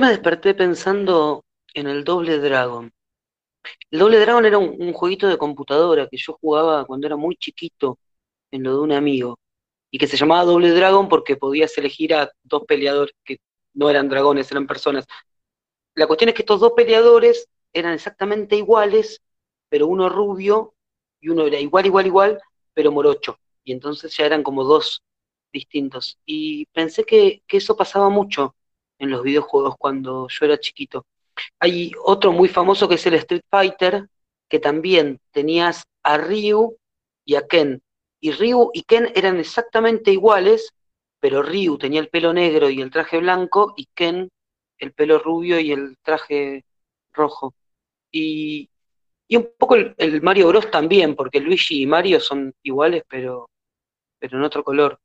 Me desperté pensando en el Doble Dragon. El Doble Dragon era un, jueguito de computadora que yo jugaba cuando era muy chiquito en lo de un amigo y que se llamaba Doble Dragon porque podías elegir a dos peleadores que no eran dragones, eran personas. La cuestión es que estos dos peleadores eran exactamente iguales, pero uno rubio y uno era igual, igual, igual, pero morocho. Y entonces ya eran como dos distintos. Y pensé que, que eso pasaba mucho en los videojuegos cuando yo era chiquito. Hay otro muy famoso que es el Street Fighter, que también tenías a Ryu y a Ken. Y Ryu y Ken eran exactamente iguales, pero Ryu tenía el pelo negro y el traje blanco, y Ken el pelo rubio y el traje rojo. Y, un poco el, Mario Bros también, porque Luigi y Mario son iguales, pero, pero en otro color.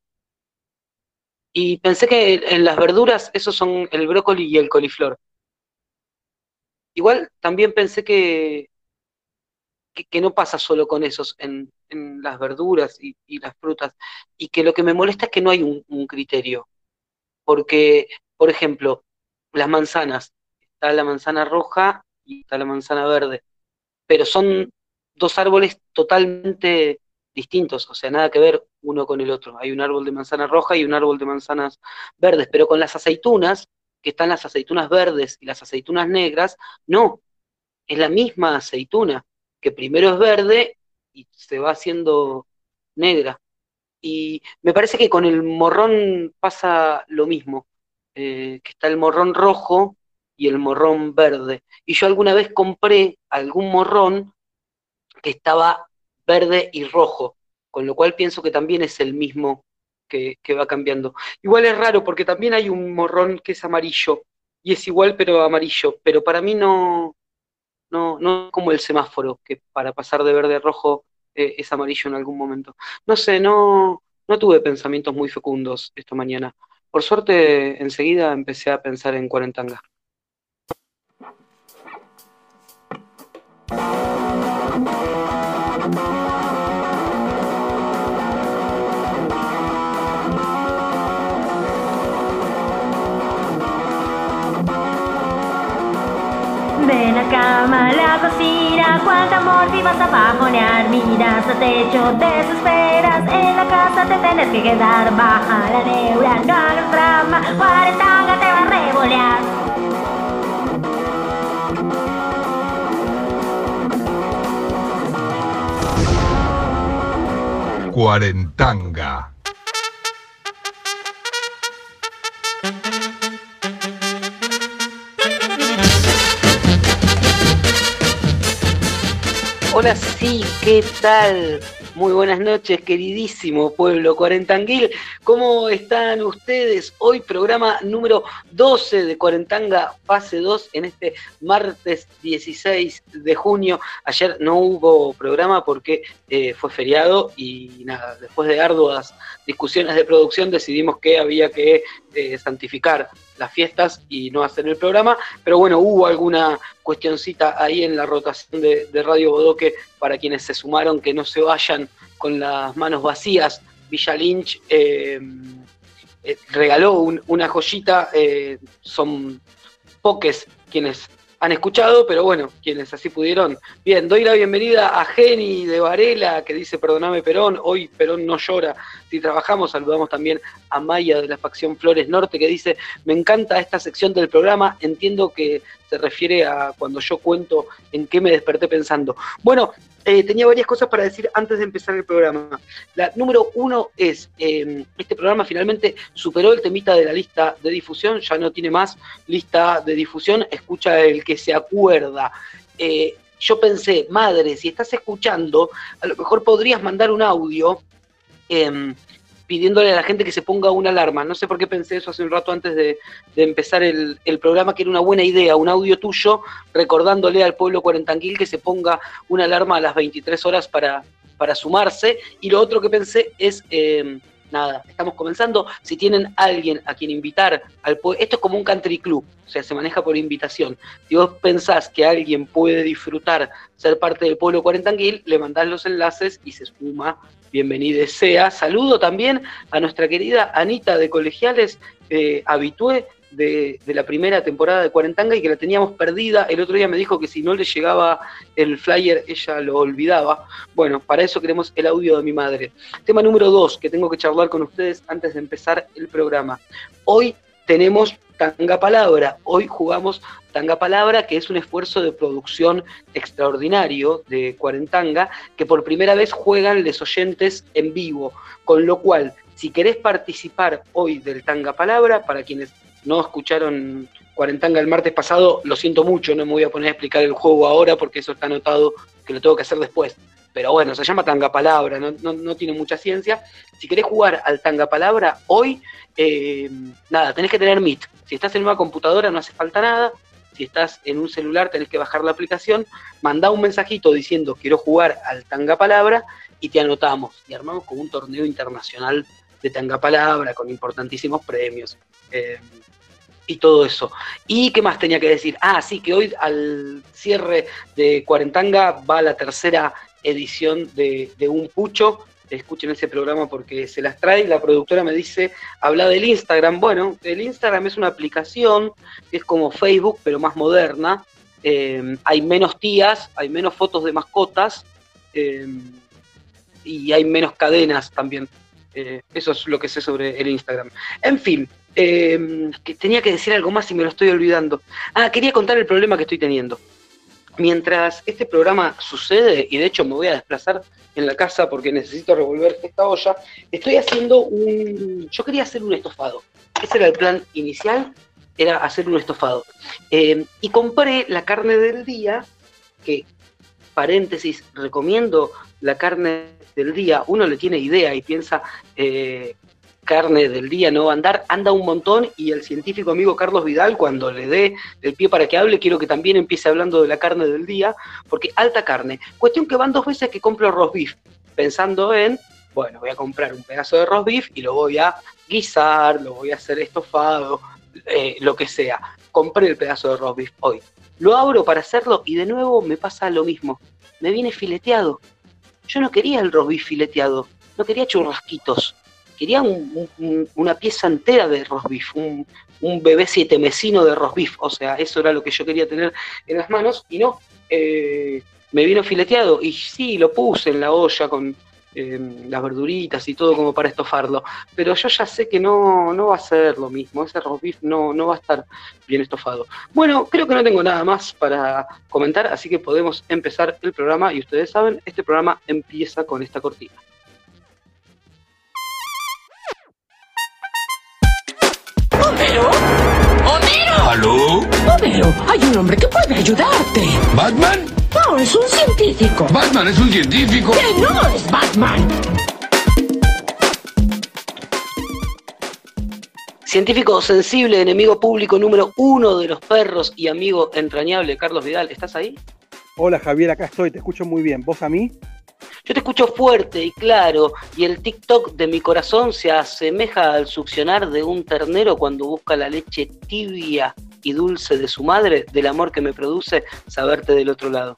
Y pensé que en las verduras esos son el brócoli y el coliflor. Igual también pensé que, que, no pasa solo con esos en, las verduras y, las frutas, y que lo que me molesta es que no hay un, criterio. Porque, por ejemplo, las manzanas, está la manzana roja y está la manzana verde, pero son dos árboles totalmente distintos, o sea, nada que ver uno con el otro. Hay un árbol de manzana roja y un árbol de manzanas verdes, pero con las aceitunas, que están las aceitunas verdes y las aceitunas negras, no, es la misma aceituna, que primero es verde y se va haciendo negra. Y me parece que con el morrón pasa lo mismo, eh, que está el morrón rojo y el morrón verde. Y yo alguna vez compré algún morrón que estaba verde y rojo, con lo cual pienso que también es el mismo que, va cambiando. Igual es raro porque también hay un morrón que es amarillo y es igual pero amarillo, pero para mí no, no, no como el semáforo, que para pasar de verde a rojo eh, es amarillo en algún momento. No sé, no, no tuve pensamientos muy fecundos esta mañana. Por suerte, enseguida empecé a pensar en cuarentanga. Cama la cocina, cuánta amor vivas a bajonear Miras al techo, desesperas En la casa te tenés que quedar Baja la neura, no hagas drama Cuarentanga te va a revolear. Cuarentanga Hola, sí, ¿qué tal? Muy buenas noches, queridísimo pueblo cuarentanguil. ¿Cómo están ustedes? Hoy programa número 12 de Cuarentanga, fase 2, en este martes 16 de junio. Ayer no hubo programa porque eh, fue feriado y nada, después de arduas discusiones de producción decidimos que había que eh, santificar las fiestas y no hacer el programa, pero bueno, hubo alguna cuestioncita ahí en la rotación de, Radio Bodoque para quienes se sumaron que no se vayan con las manos vacías. Villa Lynch eh, eh, regaló una joyita, son poques quienes han escuchado, pero bueno, quienes así pudieron. Bien, doy la bienvenida a Geni de Varela, que dice, perdoname Perón, hoy Perón no llora. Trabajamos, saludamos también a Maya de la facción Flores Norte, que dice, me encanta esta sección del programa, entiendo que se refiere a cuando yo cuento en qué me desperté pensando. Bueno, eh, tenía varias cosas para decir antes de empezar el programa. La número uno es, em, este programa finalmente superó el temita de la lista de difusión, ya no tiene más lista de difusión, escucha el que se acuerda. Eh, yo pensé, madre, si estás escuchando, a lo mejor podrías mandar un audio em, pidiéndole a la gente que se ponga una alarma. No sé por qué pensé eso hace un rato antes de, empezar el, programa, que era una buena idea, un audio tuyo recordándole al pueblo cuarentanquil que se ponga una alarma a las 23 horas para, para sumarse. Y lo otro que pensé es... Em, nada, estamos comenzando. Si tienen alguien a quien invitar al esto es como un country club, o sea, se maneja por invitación. Si vos pensás que alguien puede disfrutar ser parte del pueblo cuarentanquil, le mandás los enlaces y se suma bienvenida sea. Saludo también a nuestra querida Anita de Colegiales, eh, habitué de, de, la primera temporada de Cuarentanga y que la teníamos perdida. El otro día me dijo que si no le llegaba el flyer, ella lo olvidaba. Bueno, para eso queremos el audio de mi madre. Tema número dos que tengo que charlar con ustedes antes de empezar el programa. Hoy tenemos Tanga Palabra. Hoy jugamos Tanga Palabra, que es un esfuerzo de producción extraordinario de Cuarentanga, que por primera vez juegan les oyentes en vivo. Con lo cual, si querés participar hoy del Tanga Palabra, para quienes no escucharon Cuarentanga el martes pasado, lo siento mucho, no me voy a poner a explicar el juego ahora porque eso está anotado que lo tengo que hacer después. Pero bueno, se llama Tanga Palabra, no, no tiene mucha ciencia. Si querés jugar al Tanga Palabra, hoy, eh, nada, tenés que tener Meet. Si estás en una computadora no hace falta nada. Si estás en un celular tenés que bajar la aplicación, mandá un mensajito diciendo quiero jugar al Tanga Palabra y te anotamos. Y armamos con un torneo internacional de Tanga Palabra con importantísimos premios. Eh, y todo eso. ¿Y qué más tenía que decir? Ah, sí, que hoy al cierre de Cuarentanga va la tercera edición de, Un Pucho, escuchen ese programa porque se las trae. La productora me dice, habla del Instagram. Bueno, el Instagram es una aplicación es como Facebook, pero más moderna. Eh, hay menos tías, hay menos fotos de mascotas eh, y hay menos cadenas también. Eh, eso es lo que sé sobre el Instagram. En fin, que tenía que decir algo más y me lo estoy olvidando. Ah, quería contar el problema que estoy teniendo. Mientras este programa sucede, y de hecho me voy a desplazar en la casa porque necesito revolver esta olla, estoy haciendo un... Yo quería hacer un estofado. Ese era el plan inicial, era hacer un estofado. Eh, y compré la carne del día, que, paréntesis, recomiendo la carne del día. Uno le tiene idea y piensa, eh, carne del día no va a andar, anda un montón y el científico amigo Carlos Vidal, cuando le dé el pie para que hable, quiero que también empiece hablando de la carne del día, porque alta carne. Cuestión que van dos veces que compro roast beef, pensando en, bueno, voy a comprar un pedazo de roast beef y lo voy a guisar, lo voy a hacer estofado, eh, lo que sea. Compré el pedazo de roast beef hoy. Lo abro para hacerlo y de nuevo me pasa lo mismo. Me viene fileteado. Yo no quería el roast beef fileteado, no quería churrasquitos quería una pieza entera de roast beef, un, bebé siete mesino de roast beef, o sea, eso era lo que yo quería tener en las manos, y no, eh, me vino fileteado, y sí, lo puse en la olla con eh, las verduritas y todo como para estofarlo, pero yo ya sé que no, no va a ser lo mismo, ese roast beef no, no va a estar bien estofado. Bueno, creo que no tengo nada más para comentar, así que podemos empezar el programa, y ustedes saben, este programa empieza con esta cortina. ¿Homero? ¡Homero! ¿Aló? Homero, hay un hombre que puede ayudarte. ¿Batman? No, es un científico. ¿Batman es un científico? ¡Que no es Batman! Científico sensible, enemigo público número uno de los perros y amigo entrañable, Carlos Vidal, ¿estás ahí? Hola Javier, acá estoy, te escucho muy bien. ¿Vos a mí? Yo te escucho fuerte y claro, y el TikTok de mi corazón se asemeja al succionar de un ternero cuando busca la leche tibia y dulce de su madre, del amor que me produce saberte del otro lado.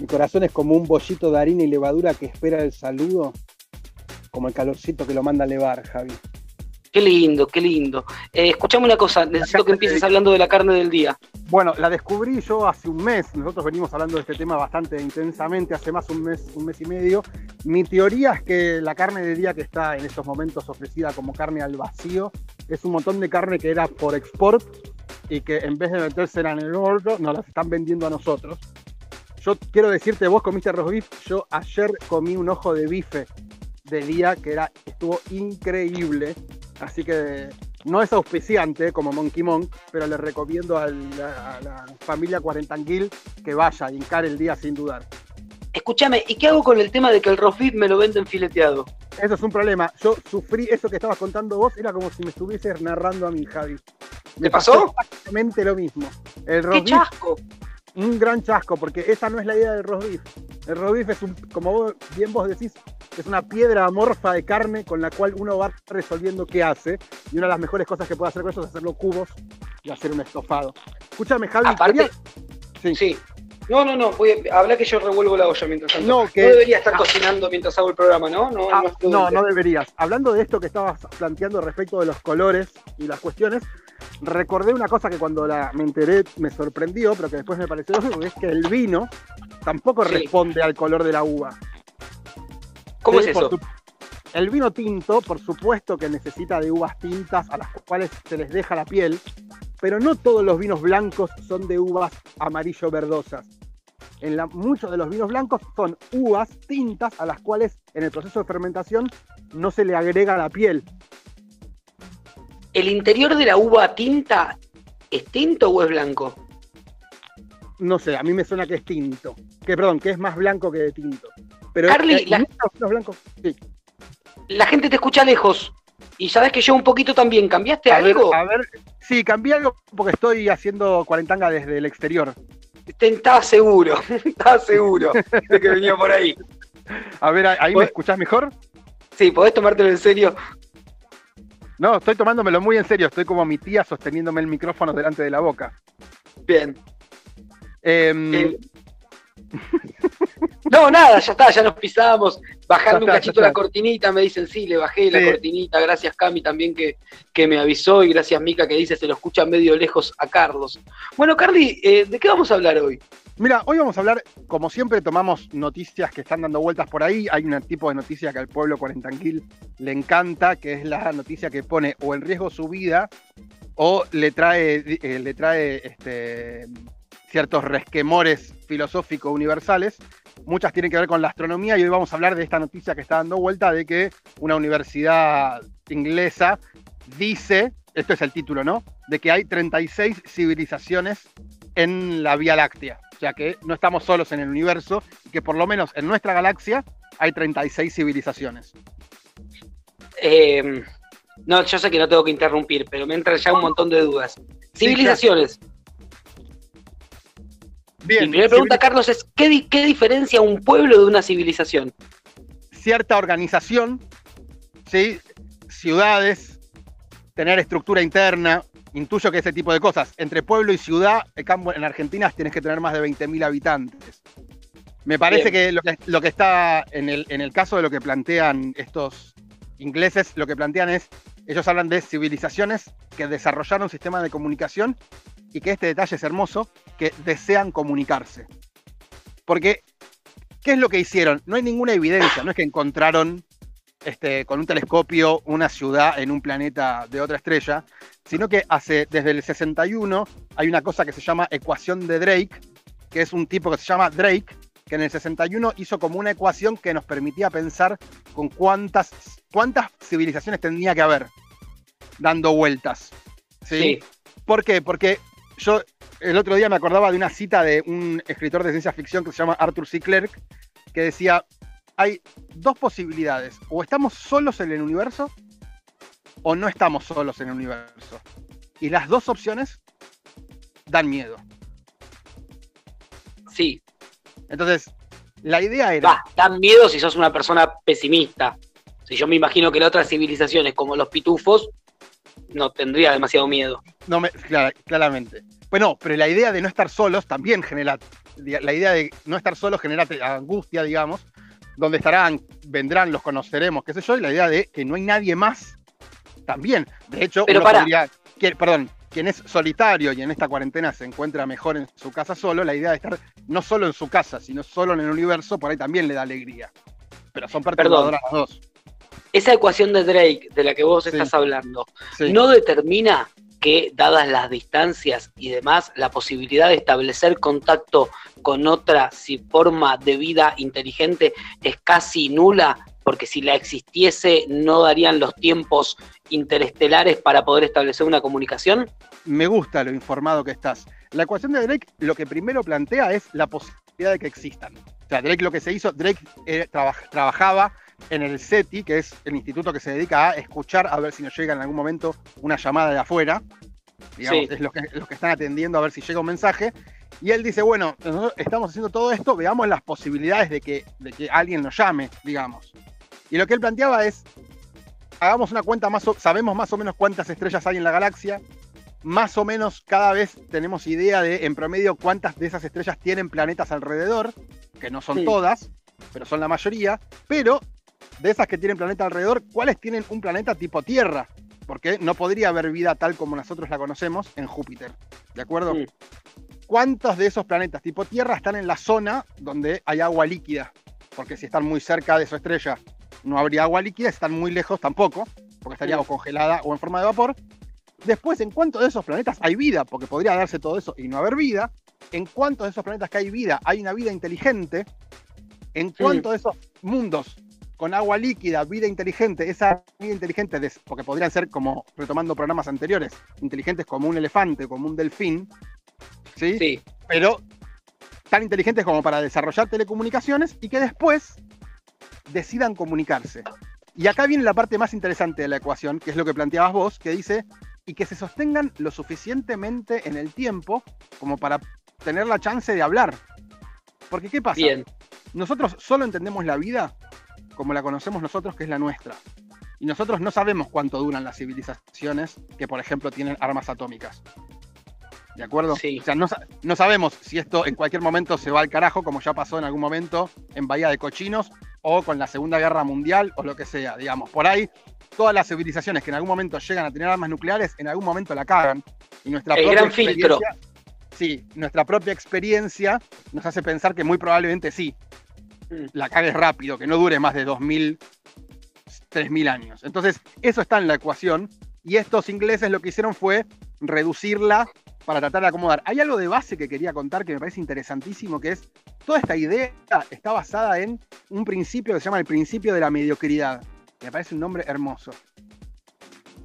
Mi corazón es como un bollito de harina y levadura que espera el saludo, como el calorcito que lo manda a levar, Javi. Qué lindo, qué lindo. Eh, escuchame una cosa, necesito que empieces hablando de la carne del día. Bueno, la descubrí yo hace un mes. Nosotros venimos hablando de este tema bastante intensamente, hace más un mes, un mes y medio. Mi teoría es que la carne del día que está en estos momentos ofrecida como carne al vacío es un montón de carne que era por export y que en vez de meterse en el horno nos las están vendiendo a nosotros. Yo quiero decirte, vos comiste arroz beef, yo ayer comí un ojo de bife de día que era, estuvo increíble Así que no es auspiciante como Monkey Monk, pero le recomiendo a la, familia Cuarentanguil que vaya y encare el día sin dudar. Escúchame, ¿y qué hago con el tema de que el roast me lo venden fileteado? Eso es un problema. Yo sufrí eso que estabas contando vos, era como si me estuvieses narrando a mí, Javi. Me pasó? Exactamente lo mismo. El ¡Qué chasco! Un gran chasco, porque esa no es la idea del roast beef. El roast beef es un, como bien vos decís, es una piedra amorfa de carne con la cual uno va resolviendo qué hace. Y una de las mejores cosas que puede hacer con eso es hacerlo cubos y hacer un estofado. Escúchame, Javi. Aparte, sí. sí. No, no, no, habla que yo revuelvo la olla mientras tanto. No, que... no debería estar cocinando mientras hago el programa, ¿no? No, ah, no, no, deberías. Hablando de esto que estabas planteando respecto de los colores y las cuestiones, recordé una cosa que cuando la, me enteré me sorprendió, pero que después me pareció lógico, es que el vino tampoco Sí. responde al color de la uva. ¿Cómo Sí, es eso? su- El vino tinto, por supuesto que necesita de uvas tintas a las cuales se les deja la piel, pero no todos los vinos blancos son de uvas amarillo verdosas. En la- muchos de los vinos blancos son uvas tintas a las cuales en el proceso de fermentación no se le agrega la piel. ¿El interior de la uva tinta es tinto o es blanco? No sé, a mí me suena que es tinto. Que perdón, que es más blanco que de tinto. Pero Carly, eh, la- vinos blancos. Sí. La gente te escucha lejos. Y sabes que yo un poquito también. ¿Cambiaste A ver, algo? a ver, sí, cambié algo porque estoy haciendo cuarentanga desde el exterior. Te- Estaba seguro, estaba seguro de que venía por ahí. A ver, ahí me Pues- escuchás mejor. Sí, podés tomártelo en serio. No, estoy tomándomelo muy en serio. Estoy como mi tía sosteniéndome el micrófono delante de la boca. Bien. Em, Eh, No, nada, ya está, ya nos pisábamos. Bajando un cachito la cortinita, me dicen, sí, le bajé la cortinita. Gracias, Cami, también que, que me avisó. Y gracias, Mica, que dice, se lo escucha medio lejos a Carlos. Bueno, Carly, eh, ¿de qué vamos a hablar hoy? Mira, hoy vamos a hablar, como siempre, tomamos noticias que están dando vueltas por ahí. Hay un tipo de noticia que al pueblo cuarentanquil le encanta, que es la noticia que pone o en riesgo su vida o le trae, eh, le trae este, ciertos resquemores filosóficos universales. Muchas tienen que ver con la astronomía y hoy vamos a hablar de esta noticia que está dando vuelta de que una universidad inglesa dice, esto es el título, ¿no? De que hay 36 civilizaciones en la Vía Láctea. O sea que no estamos solos en el universo y que por lo menos en nuestra galaxia hay 36 civilizaciones. Eh, no, yo sé que no tengo que interrumpir, pero me entran ya un montón de dudas. Civilizaciones. Bien, Mi primera pregunta, Carlos, es ¿qué, di- ¿qué diferencia un pueblo de una civilización? cierta organización, ¿sí? ciudades, tener estructura interna, intuyo que ese tipo de cosas. Entre pueblo y ciudad, en en Argentina tienes que tener más de 20.000 habitantes. Me parece Bien. que lo, que lo que está en el, en el caso de lo que plantean estos ingleses, lo que plantean es, ellos hablan de civilizaciones que desarrollaron sistemas de comunicación y que este detalle es hermoso, que desean comunicarse. Porque, ¿qué es lo que hicieron? No hay ninguna evidencia, no es que encontraron este, con un telescopio una ciudad en un planeta de otra estrella, sino que hace, desde el 61 hay una cosa que se llama ecuación de Drake, que es un tipo que se llama Drake, que en el 61 hizo como una ecuación que nos permitía pensar con cuántas, cuántas civilizaciones tendría que haber dando vueltas. ¿sí? Sí. ¿Por qué? Porque yo el otro día me acordaba de una cita de un escritor de ciencia ficción que se llama Arthur C. Clarke, que decía, hay dos posibilidades, o estamos solos en el universo, o no estamos solos en el universo. Y las dos opciones dan miedo. Sí. Entonces, la idea era... Va, dan miedo si sos una persona pesimista. Si yo me imagino que las otras civilizaciones, como los pitufos, no tendría demasiado miedo. No me, clara- claramente. Bueno, pero la idea de no estar solos también genera. La idea de no estar solos genera angustia, digamos. Donde estarán, vendrán, los conoceremos, qué sé yo. Y la idea de que no hay nadie más también. De hecho, Pero uno podría- que- perdón, quien es solitario y en esta cuarentena se encuentra mejor en su casa solo, la idea de estar no solo en su casa, sino solo en el universo, por ahí también le da alegría. Pero son perturbadoras las dos. Esa ecuación de Drake de la que vos Sí. estás hablando, Sí. no determina que, dadas las distancias y demás, la posibilidad de establecer contacto con otra si- forma de vida inteligente es casi nula, porque si la existiese no darían los tiempos interestelares para poder establecer una comunicación. me gusta lo informado que estás. La ecuación de Drake lo que primero plantea es la posibilidad de que existan. O sea, Drake lo que se hizo, Drake eh, traba- trabajaba en el SETI, que es el instituto que se dedica a escuchar a ver si nos llega en algún momento una llamada de afuera. Digamos, Sí. es los que, los que están atendiendo a ver si llega un mensaje. Y él dice, bueno, nosotros estamos haciendo todo esto, veamos las posibilidades de que, de que alguien nos llame, digamos. Y lo que él planteaba es, hagamos una cuenta más, o- sabemos más o menos cuántas estrellas hay en la galaxia, más o menos cada vez tenemos idea de, en promedio, cuántas de esas estrellas tienen planetas alrededor, que no son Sí. todas, pero son la mayoría, pero de esas que tienen planeta alrededor, ¿cuáles tienen un planeta tipo Tierra? porque no podría haber vida tal como nosotros la conocemos en Júpiter. ¿De acuerdo? Mm. ¿Cuántos de esos planetas tipo Tierra están en la zona donde hay agua líquida? Porque si están muy cerca de su estrella no habría agua líquida, si están muy lejos tampoco, porque estaría o congelada o en forma de vapor. Después, ¿en cuántos de esos planetas hay vida? Porque podría darse todo eso y no haber vida. ¿En cuántos de esos planetas que hay vida hay una vida inteligente? ¿En cuántos de esos mundos con agua líquida, vida inteligente, esa vida inteligente, porque podrían ser como, retomando programas anteriores, inteligentes como un elefante, como un delfín, ¿sí? Sí. Pero tan inteligentes como para desarrollar telecomunicaciones y que después decidan comunicarse. Y acá viene la parte más interesante de la ecuación, que es lo que planteabas vos, que dice, y que se sostengan lo suficientemente en el tiempo como para tener la chance de hablar. Porque ¿qué pasa? Bien. Nosotros solo entendemos la vida como la conocemos nosotros, que es la nuestra. Y nosotros no sabemos cuánto duran las civilizaciones que, por ejemplo, tienen armas atómicas. ¿De acuerdo? Sí. O sea, no sabemos si esto en cualquier momento se va al carajo, como ya pasó en algún momento en Bahía de Cochinos, o con la Segunda Guerra Mundial, o lo que sea, digamos. Por ahí, todas las civilizaciones que en algún momento llegan a tener armas nucleares, en algún momento la cagan. Y nuestra El propia gran filtro. Sí, nuestra propia experiencia nos hace pensar que muy probablemente sí. Mm. La cagues rápido, que no dure más de 2000, 3000 años. Entonces, eso está en la ecuación. Y estos ingleses lo que hicieron fue reducirla para tratar de acomodar. Hay algo de base que quería contar que me parece interesantísimo, que es toda esta idea está basada en un principio que se llama el principio de la mediocridad. Me parece un nombre hermoso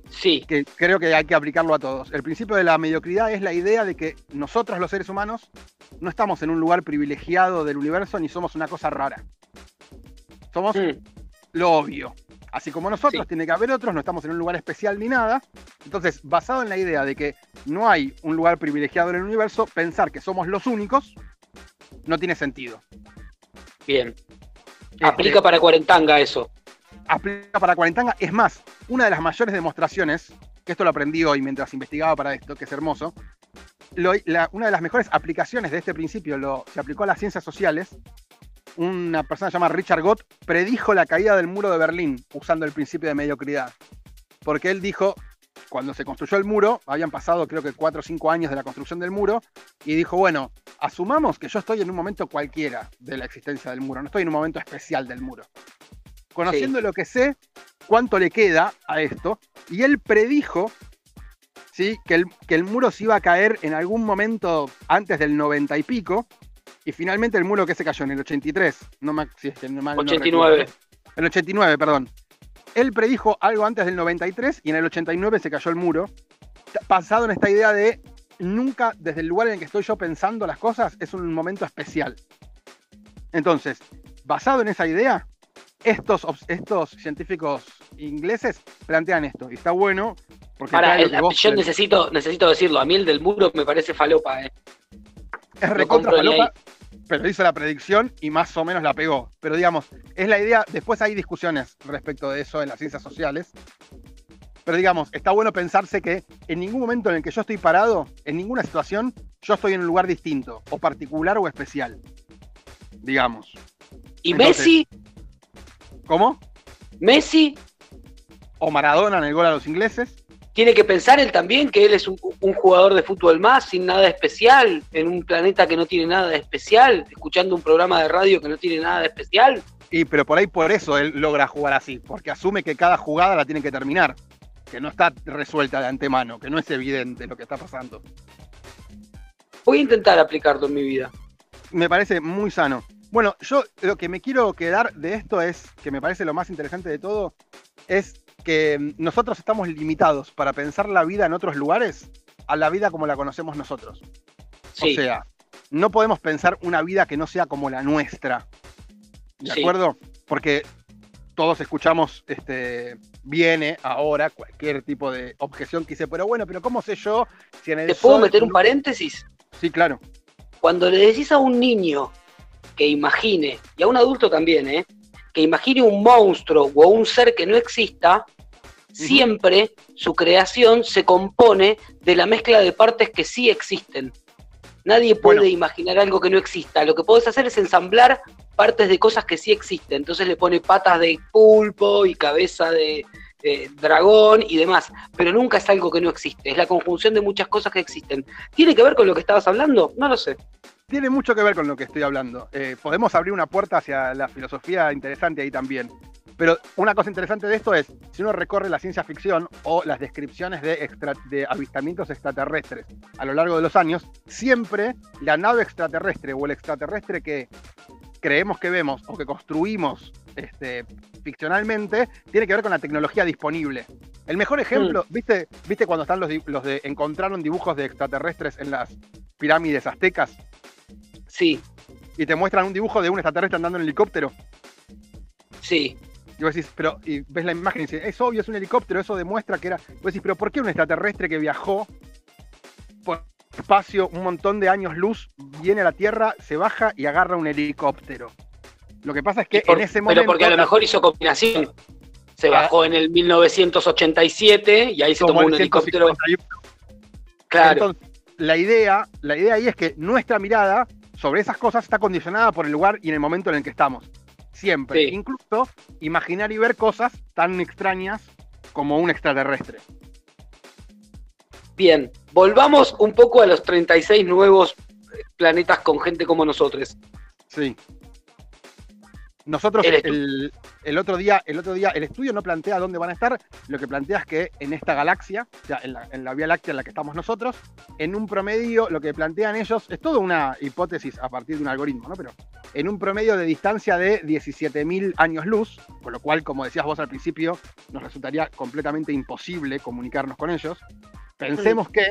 Sí. que creo que hay que aplicarlo a todos. El principio de la mediocridad es la idea de que nosotros los seres humanos no estamos en un lugar privilegiado del universo ni somos una cosa rara. Somos Mm. lo obvio. Así como nosotros, Sí. tiene que haber otros, no estamos en un lugar especial ni nada. Entonces, basado en la idea de que no hay un lugar privilegiado en el universo, pensar que somos los únicos no tiene sentido. Bien. Este, Aplica para Cuarentanga eso. aplica para Cuarentanga. Es más, una de las mayores demostraciones, que esto lo aprendí hoy mientras investigaba para esto, que es hermoso, lo- la- una de las mejores aplicaciones de este principio lo, se aplicó a las ciencias sociales. Una persona llamada Richard Gott predijo la caída del muro de Berlín usando el principio de mediocridad. Porque él dijo, cuando se construyó el muro, habían pasado creo que 4 o 5 años de la construcción del muro, y dijo, bueno, asumamos que yo estoy en un momento cualquiera de la existencia del muro, no estoy en un momento especial del muro. Conociendo lo que sé, cuánto le queda a esto, y él predijo ¿sí? que, el, que el muro se iba a caer en algún momento antes del 90 y pico, y finalmente el muro que se cayó en el 83, no me, si es que no mal no 89. recuerdo. el 89, perdón. Él predijo algo antes del 93 y en el 89 se cayó el muro, basado en esta idea de nunca, desde el lugar en el que estoy yo pensando las cosas, es un momento especial. Entonces, basado en esa idea, estos, estos científicos ingleses plantean esto, y está bueno, porque Para, el- vos yo necesito, necesito decirlo. A mí el del muro me parece falopa. eh. es recontra falopa, pero hizo la predicción y más o menos la pegó. Pero digamos, es la idea, después hay discusiones respecto de eso en las ciencias sociales. Pero digamos, está bueno pensarse que en ningún momento en el que yo estoy parado, en ninguna situación, yo estoy en un lugar distinto, o particular o especial. Digamos. Y Entonces- Messi, ¿Cómo? Messi O Maradona en el gol a los ingleses. Tiene que pensar él también que él es un, un jugador de fútbol más, sin nada especial, en un planeta que no tiene nada de especial, escuchando un programa de radio que no tiene nada de especial. Y pero por ahí por eso él logra jugar así, porque asume que cada jugada la tiene que terminar, que no está resuelta de antemano, que no es evidente lo que está pasando. Voy a intentar aplicarlo en mi vida. Me parece muy sano. Bueno, yo lo que me quiero quedar de esto es, que me parece lo más interesante de todo, es que nosotros estamos limitados para pensar la vida en otros lugares a la vida como la conocemos nosotros. Sí, O sea, no podemos pensar una vida que no sea como la nuestra. ¿De Sí. acuerdo? Porque todos escuchamos, este, viene ahora cualquier tipo de objeción que dice, pero bueno, pero ¿cómo sé yo si en el ¿te puedo sol meter un no-" paréntesis? Sí, claro. Cuando le decís a un niño que imagine, y a un adulto también, ¿eh? que imagine un monstruo o un ser que no exista, siempre su creación se compone de la mezcla de partes que sí existen. Nadie puede Bueno. imaginar algo que no exista. Lo que podés hacer es ensamblar partes de cosas que sí existen. Entonces le pone patas de pulpo y cabeza de eh, dragón y demás, pero nunca es algo que no existe, es la conjunción de muchas cosas que existen. ¿Tiene que ver con lo que estabas hablando? No lo sé. Tiene mucho que ver con lo que estoy hablando. Eh, podemos abrir una puerta hacia la filosofía interesante ahí también. Pero una cosa interesante de esto es, si uno recorre la ciencia ficción o las descripciones de, extra- de avistamientos extraterrestres a lo largo de los años, siempre la nave extraterrestre o el extraterrestre que creemos que vemos o que construimos este, ficcionalmente tiene que ver con la tecnología disponible. El mejor ejemplo, ¿viste, ¿viste cuando están los, los de encontraron dibujos de extraterrestres en las pirámides aztecas Sí, y te muestran un dibujo de un extraterrestre andando en helicóptero? sí. Y vos decís, pero, y ves la imagen y dices, es obvio, es un helicóptero, eso demuestra que era. Vos decís, pero ¿por qué un extraterrestre que viajó por espacio un montón de años luz viene a la Tierra, se baja y agarra un helicóptero? Lo que pasa es que Por- en ese momento. pero porque a lo mejor hizo combinación. Se Ah. bajó en el 1987 y ahí se tomó un el helicóptero. 151. Claro, Entonces, la idea, la idea ahí es que nuestra mirada sobre esas cosas está condicionada por el lugar y en el momento en el que estamos. Siempre. Sí. Incluso imaginar y ver cosas tan extrañas como un extraterrestre. bien. Volvamos un poco a los 36 nuevos eh, planetas con gente como nosotros. Sí. Nosotros el otro día, el otro día, el estudio no plantea dónde van a estar, lo que plantea es que en esta galaxia, o sea, en la, en la Vía Láctea en la que estamos nosotros, en un promedio, lo que plantean ellos, es toda una hipótesis a partir de un algoritmo, ¿no? Pero en un promedio de distancia de 17.000 años luz, con lo cual, como decías vos al principio, nos resultaría completamente imposible comunicarnos con ellos. Pensemos que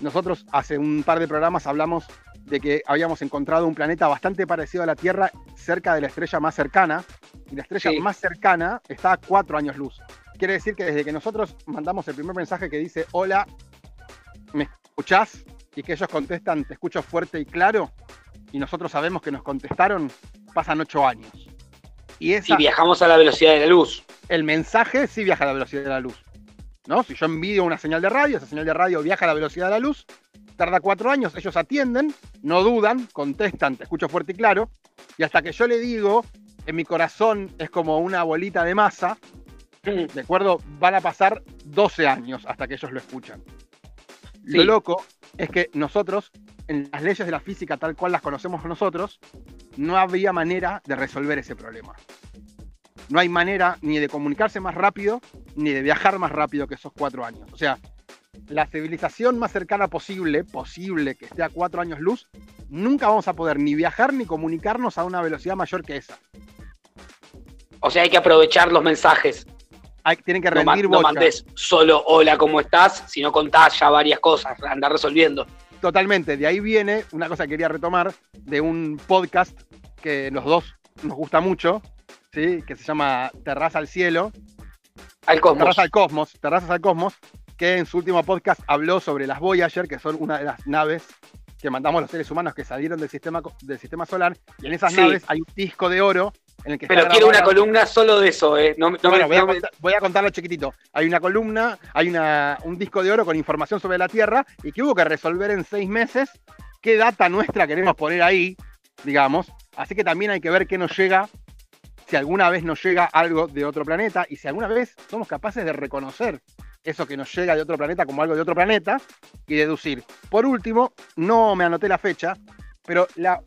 nosotros hace un par de programas hablamos de que habíamos encontrado un planeta bastante parecido a la Tierra cerca de la estrella más cercana, y la estrella Sí. más cercana está a cuatro años luz. Quiere decir que desde que nosotros mandamos el primer mensaje que dice, hola, ¿me escuchás? Y que ellos contestan, te escucho fuerte y claro, y nosotros sabemos que nos contestaron, pasan ocho años. Y esa, Si viajamos a la velocidad de la luz. el mensaje sí viaja a la velocidad de la luz. ¿no? Si yo envío una señal de radio, esa señal de radio viaja a la velocidad de la luz, tarda cuatro años, ellos atienden, no dudan, contestan, te escucho fuerte y claro, y hasta que yo le digo, en mi corazón es como una bolita de masa, ¿de acuerdo? Van a pasar 12 años hasta que ellos lo escuchan. Sí. Lo loco es que nosotros, en las leyes de la física tal cual las conocemos nosotros, no había manera de resolver ese problema. No hay manera ni de comunicarse más rápido, ni de viajar más rápido que esos cuatro años. O sea, la civilización más cercana posible, posible que esté a cuatro años luz, nunca vamos a poder ni viajar ni comunicarnos a una velocidad mayor que esa. O sea, hay que aprovechar los mensajes. Hay, tienen que No, rendir no bocha. mandes solo hola, ¿cómo estás? Sino contás ya varias cosas, andar resolviendo. Totalmente. De ahí viene una cosa que quería retomar de un podcast que los dos nos gusta mucho, ¿sí? que se llama Terraza al Cielo, Al cosmos. Terraza al Cosmos, Terrazas al Cosmos, que en su último podcast habló sobre las Voyager, que son una de las naves que mandamos los seres humanos que salieron del sistema, del sistema solar, y en esas Sí. naves hay un disco de oro en el que Pero quiero una columna solo de eso, ¿eh? No, no me- voy, a no me- contar- voy a contarlo chiquitito. Hay una columna, hay una, un disco de oro con información sobre la Tierra y que hubo que resolver en seis meses qué data nuestra queremos poner ahí, digamos. Así que también hay que ver qué nos llega, si alguna vez nos llega algo de otro planeta y si alguna vez somos capaces de reconocer eso que nos llega de otro planeta como algo de otro planeta y deducir. Por último, no me anoté la fecha, pero la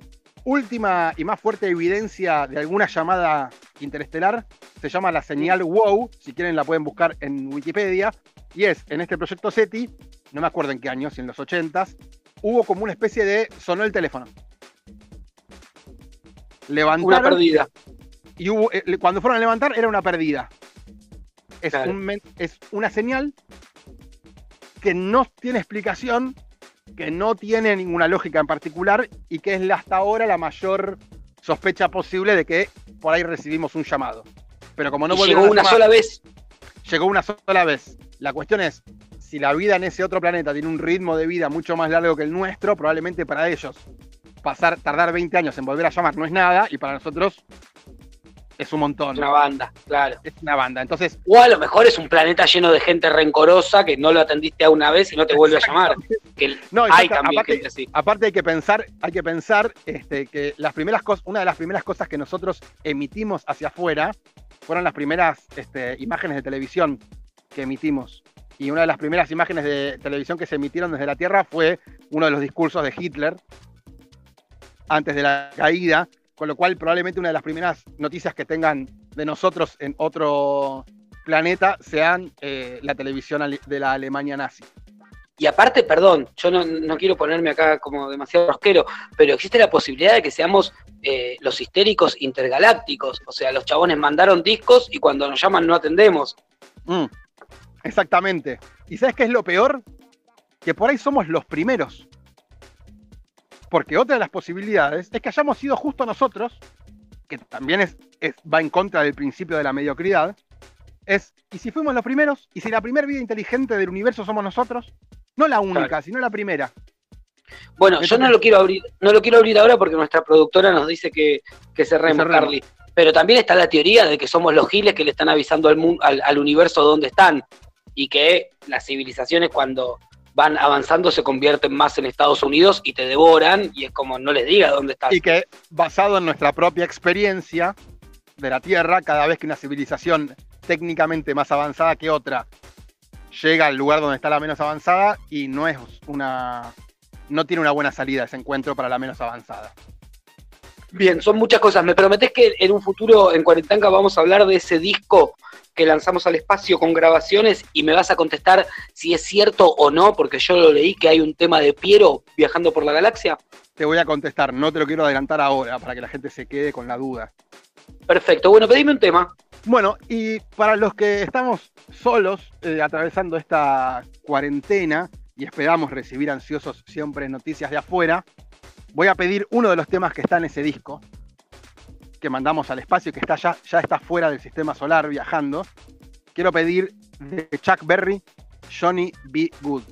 última y más fuerte evidencia de alguna llamada interestelar se llama la señal WOW, si quieren la pueden buscar en Wikipedia, y es en este proyecto SETI, no me acuerdo en qué año, si en los 80s, hubo como una especie de sonó el teléfono. una Levantaron perdida. y hubo, eh, cuando fueron a levantar era una pérdida. Es, Claro. un men- es una señal que no tiene explicación, que no tiene ninguna lógica en particular y que es la- hasta ahora la mayor sospecha posible de que por ahí recibimos un llamado. Pero como no llegó una llamar, sola vez. llegó una sola vez. La cuestión es, si la vida en ese otro planeta tiene un ritmo de vida mucho más largo que el nuestro, probablemente para ellos pasar, tardar 20 años en volver a llamar no es nada y para nosotros es un montón. Una banda, claro. Es una banda. Entonces, O a lo mejor es un planeta lleno de gente rencorosa que no lo atendiste a una vez y no te vuelve a llamar. Que No, hay exacto, también aparte- gente así. aparte hay que pensar, hay que pensar este, que las primeras cosas, una de las primeras cosas que nosotros emitimos hacia afuera fueron las primeras este, imágenes de televisión que emitimos. Y una de las primeras imágenes de televisión que se emitieron desde la Tierra fue uno de los discursos de Hitler antes de la caída, con lo cual probablemente una de las primeras noticias que tengan de nosotros en otro planeta sean eh, la televisión de la Alemania nazi. Y aparte, perdón, yo no, no quiero ponerme acá como demasiado rosquero, pero existe la posibilidad de que seamos eh, los histéricos intergalácticos. O sea, los chabones mandaron discos y cuando nos llaman no atendemos. Mm, exactamente. ¿Y sabes qué es lo peor? Que por ahí somos los primeros. Porque otra de las posibilidades es que hayamos sido justo nosotros, que también es, es- va en contra del principio de la mediocridad, es, ¿y si fuimos los primeros? ¿Y si la primera vida inteligente del universo somos nosotros? No la única, Claro. sino la primera. Bueno, yo no lo quiero abrir, no lo quiero abrir ahora porque nuestra productora nos dice que, que cerremos. Carly. Pero también está la teoría de que somos los giles que le están avisando al, mu- al, al universo dónde están. Y que las civilizaciones cuando van avanzando se convierten más en Estados Unidos y te devoran y es como no les diga dónde estás. Y que basado en nuestra propia experiencia de la Tierra, cada vez que una civilización técnicamente más avanzada que otra llega al lugar donde está la menos avanzada y no es una no tiene una buena salida ese encuentro para la menos avanzada. Bien, son muchas cosas. ¿Me prometés que en un futuro en Cuarentanga vamos a hablar de ese disco que lanzamos al espacio con grabaciones y me vas a contestar si es cierto o no? Porque yo lo leí que hay un tema de Piero viajando por la galaxia. Te voy a contestar, no te lo quiero adelantar ahora para que la gente se quede con la duda. Perfecto. Bueno, pedime un tema. Bueno, y para los que estamos solos eh, atravesando esta cuarentena y esperamos recibir ansiosos siempre noticias de afuera, voy a pedir uno de los temas que está en ese disco, que mandamos al espacio que está ya, ya está fuera del sistema solar viajando. Quiero pedir de Chuck Berry, Johnny B. Good.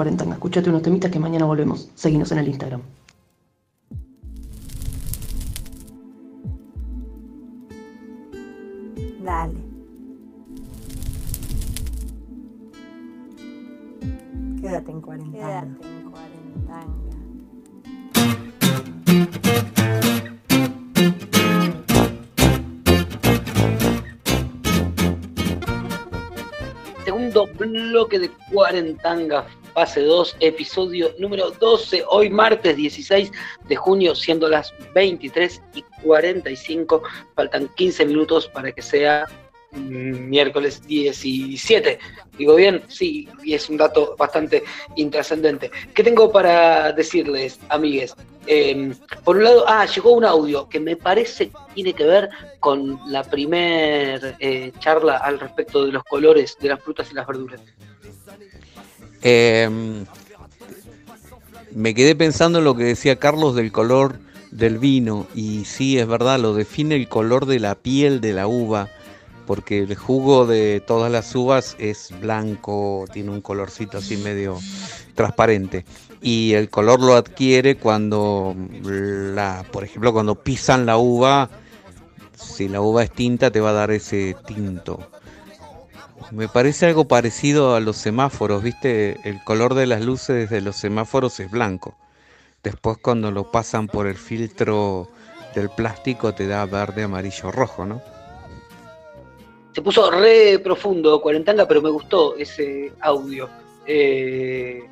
40. Escúchate unos temitas que mañana volvemos. Seguinos en el Instagram. Dale. Quédate en cuarentena. Quédate en cuarentena. Segundo bloque de Cuarentanga, fase 2, episodio número 12, hoy martes 16 de junio, siendo las 23 y 45, faltan 15 minutos para que sea mm, miércoles 17. ¿Digo bien? Sí, y es un dato bastante intrascendente. ¿Qué tengo para decirles, amigues? Eh, por un lado, ah, llegó un audio que me parece tiene que ver con la primer eh, charla al respecto de los colores de las frutas y las verduras. Eh, me quedé pensando en lo que decía Carlos del color del vino y sí, es verdad, lo define el color de la piel de la uva, porque el jugo de todas las uvas es blanco, tiene un colorcito así medio transparente y el color lo adquiere cuando la, por ejemplo, cuando pisan la uva, si la uva es tinta te va a dar ese tinto. Me parece algo parecido a los semáforos, ¿viste? El color de las luces de los semáforos es blanco. Después cuando lo pasan por el filtro del plástico te da verde, amarillo, rojo, ¿no? Se puso re profundo Cuarentanga, pero me gustó ese audio. Eh,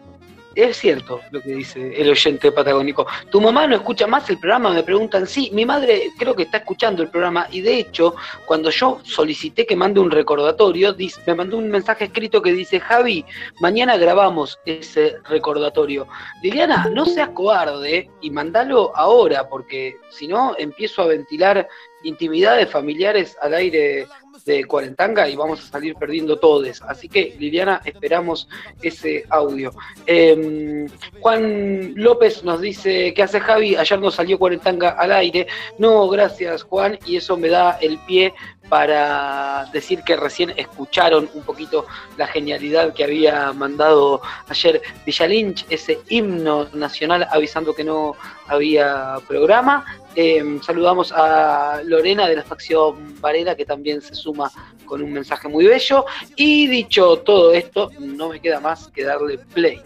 es cierto lo que dice el oyente patagónico. Tu mamá no escucha más el programa, me preguntan. Sí, mi madre creo que está escuchando el programa y de hecho, cuando yo solicité que mande un recordatorio, me mandó un mensaje escrito que dice, Javi, mañana grabamos ese recordatorio. Liliana, no seas cobarde y mandalo ahora, porque si no empiezo a ventilar intimidades familiares al aire de Cuarentanga y vamos a salir perdiendo todos. Así que, Liliana, esperamos ese audio. Eh, Juan López nos dice, ¿qué hace Javi? Ayer no salió Cuarentanga al aire. No, gracias Juan, y eso me da el pie para decir que recién escucharon un poquito la genialidad que había mandado ayer Villalinch, ese himno nacional avisando que no había programa. Eh, saludamos a Lorena de la facción Varela que también se suma con un mensaje muy bello. Y dicho todo esto, no me queda más que darle play.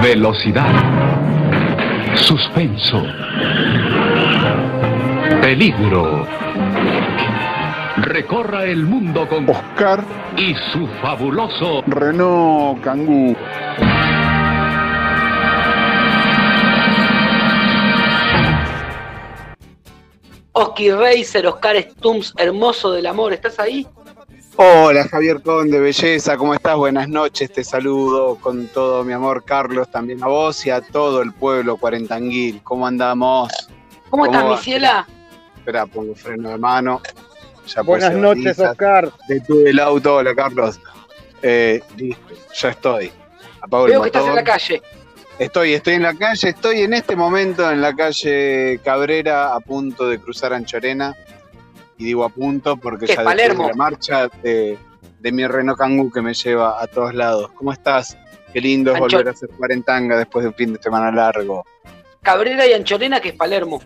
Velocidad. Suspenso. Peligro. Recorra el mundo con Oscar y su fabuloso Renault Kangoo. Oski Racer, Oscar Stums, hermoso del amor, ¿estás ahí? Hola Javier Conde, belleza, ¿cómo estás? Buenas noches, te saludo con todo mi amor, Carlos, también a vos y a todo el pueblo cuarentanguil. ¿Cómo andamos? ¿Cómo, estás, va? mi ciela? Espera, pongo freno de mano. Ya Buenas noches, balizas. Oscar. Detuve el auto, hola Carlos. Eh, listo, ya estoy. Apago Veo el que estás en la calle. Estoy, estoy en la calle, estoy en este momento en la calle Cabrera a punto de cruzar Anchorena. Y digo a punto porque ¿Qué, ya Palermo? de la marcha de, de mi Renault Kangoo que me lleva a todos lados. ¿Cómo estás? Qué lindo es volver a hacer cuarentanga después de un fin de semana largo. Cabrera y Anchorena, que es Palermo.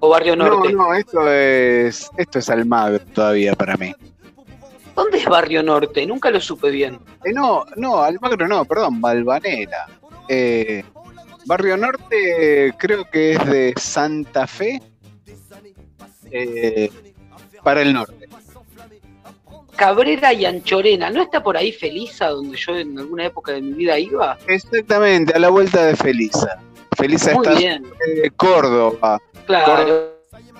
O Barrio No, Norte. no, esto es esto es Almagro todavía para mí. ¿Dónde es Barrio Norte? Nunca lo supe bien. Eh, no, no, Almagro no, perdón, Balvanera. Eh, Barrio Norte creo que es de Santa Fe eh, para el norte. Cabrera y Anchorena. ¿No está por ahí Felisa, donde yo en alguna época de mi vida iba? Exactamente, a la vuelta de Felisa. Felisa Muy está bien, en Córdoba, claro.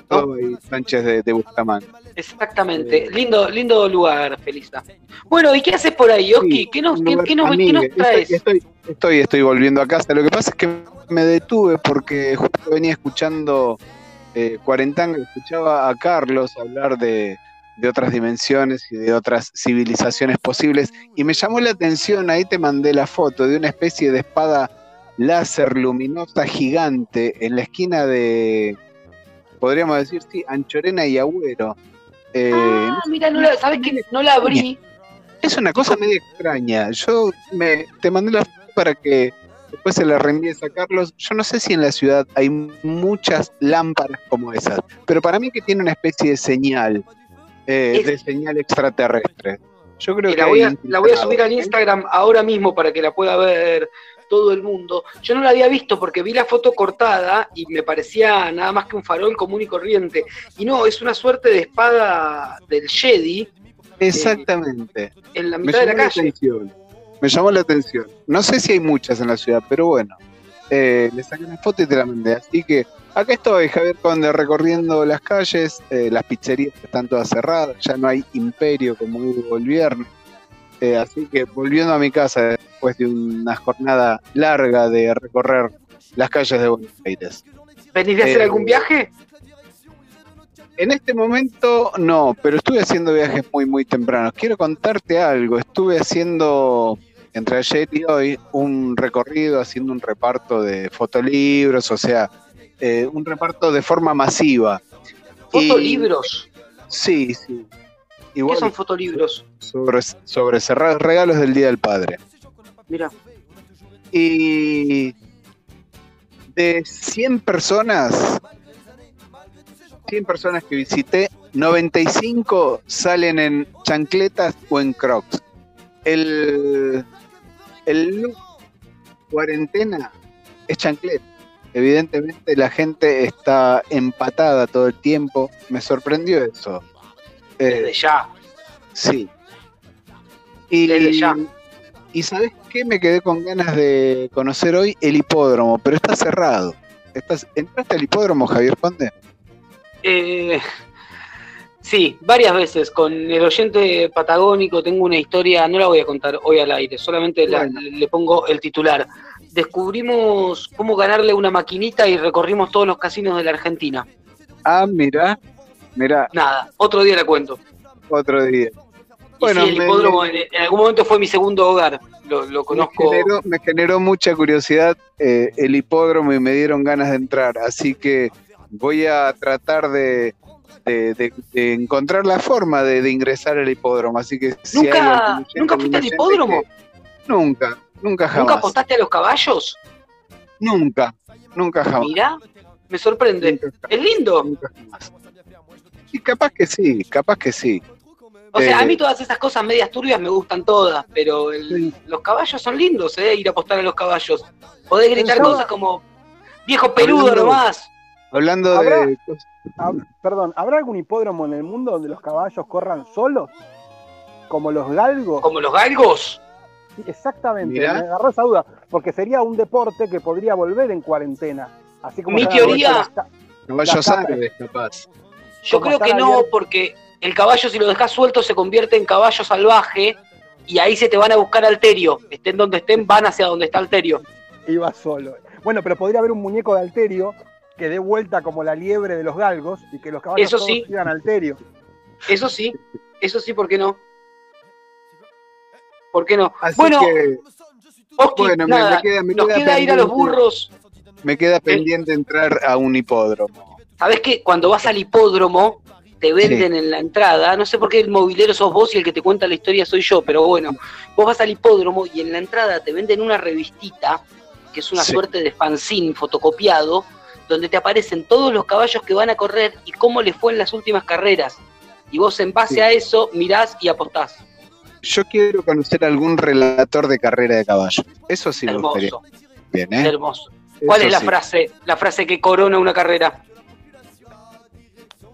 Córdoba y Sánchez de, de Bustamante. Exactamente. Lindo, lindo lugar, Felisa. Bueno, ¿y qué haces por ahí, Oski? Sí, ¿Qué nos, qué, qué nos, qué nos amigue. traes? Estoy, estoy, estoy, estoy volviendo a casa. Lo que pasa es que me detuve porque justo venía escuchando eh, Cuarentanga escuchaba a Carlos hablar de, de otras dimensiones y de otras civilizaciones posibles y me llamó la atención, ahí te mandé la foto de una especie de espada láser luminosa gigante en la esquina de, podríamos decir, sí, Anchorena y Agüero. Eh, Ah, mira, no la, ¿sabes? No la abrí. es una cosa medio extraña. Yo me, te mandé la foto para que después se la reenvíes a Carlos. Yo no sé si en la ciudad hay muchas lámparas como esas, pero para mí que tiene una especie de señal, eh, Es- de señal extraterrestre. Yo creo Que que la, voy a, hay la voy a subir al ¿eh? Instagram ahora mismo para que la pueda ver todo el mundo. Yo no la había visto porque vi la foto cortada y me parecía nada más que un farol común y corriente. Y no, es una suerte de espada del Jedi Exactamente. en la mitad de la calle. atención. Me llamó la atención. No sé si hay muchas en la ciudad, pero bueno. Eh, le saqué una foto y te la mandé. Así que acá estoy, Javier Conde, recorriendo las calles. eh, las pizzerías están todas cerradas. Ya no hay imperio como hubo el viernes. Eh, así que volviendo a mi casa después de una jornada larga de recorrer las calles de Buenos Aires. ¿Venís de hacer Eh, algún viaje? En este momento no, pero estuve haciendo viajes muy, muy tempranos. Quiero contarte algo. Estuve haciendo, entre ayer y hoy, un recorrido, haciendo un reparto de fotolibros, o sea, eh, un reparto de forma masiva. Y- Fotolibros. Sí, sí. ¿Qué son fotolibros? sobre, sobre cerrar regalos del Día del Padre. Mira, Y de 100 personas, 100 personas que visité, 95 salen en chancletas o en crocs. El, el look cuarentena es chancleta. Evidentemente la gente está empatada todo el tiempo. Me sorprendió eso. Eh, desde ya. Sí. Y, Desde ya. Y ¿sabes qué? Me quedé con ganas de conocer hoy el hipódromo, pero está cerrado. Estás, ¿Entraste al hipódromo, Javier Conde? Eh, sí, varias veces. Con el oyente patagónico tengo una historia, no la voy a contar hoy al aire, solamente la- le pongo el titular. Descubrimos cómo ganarle una maquinita y recorrimos todos los casinos de la Argentina. Ah, mira, mira, Nada, otro día le cuento. otro día. Bueno, sí, el me- hipódromo en, en algún momento fue mi segundo hogar. Lo, lo Me conozco. generó, me generó mucha curiosidad eh, el hipódromo y me dieron ganas de entrar, así que voy a tratar de, de- de- de encontrar la forma de, ingresar al hipódromo. Así que si hay ¿Nunca, oyente, ¿Nunca fuiste al hipódromo? que- Nunca, nunca jamás. ¿Nunca apostaste a los caballos? Nunca, nunca jamás. Mirá, me sorprende. Nunca, Es lindo. nunca jamás. Y capaz que sí, capaz que sí. O sea, a mí todas esas cosas medias turbias me gustan todas, pero el- los caballos son lindos, ¿eh? Ir a apostar a los caballos. Podés gritar cosas como viejo peludo Hablando- nomás. Hablando ¿Habrá- de perdón, ¿habrá algún hipódromo en el mundo donde los caballos corran solos? Como los galgos. Como los galgos. Sí, Exactamente, Mirá. me agarró esa duda, porque sería un deporte que podría volver en cuarentena. Así como Mi teoría- las caballos árabes, capaz. Yo Como creo que no, porque el caballo si lo dejas suelto se convierte en caballo salvaje y ahí se te van a buscar Alterio. Estén donde estén, van hacia donde está Alterio. Iba solo. Bueno, pero podría haber un muñeco de Alterio que dé vuelta como la liebre de los galgos y que los caballos Eso todos sí. sigan Alterio. Eso sí, eso sí, ¿por qué no? ¿Por qué no? Así bueno, que Oski, bueno, me- queda- me nos queda queda ir a los pendiente. burros. me queda pendiente entrar a un hipódromo. ¿Sabés que cuando vas al hipódromo te venden en la entrada? No sé por qué el movilero sos vos y el que te cuenta la historia soy yo, pero bueno, vos vas al hipódromo y en la entrada te venden una revistita, que es una Sí. suerte de fanzine fotocopiado, donde te aparecen todos los caballos que van a correr y cómo les fue en las últimas carreras. Y vos en base Sí. a eso mirás y apostás. Yo quiero conocer algún relator de carrera de caballo. Eso sí me gustaría. Hermoso, Bien, ¿eh? hermoso. ¿Cuál Eso es la frase? La frase que corona una carrera.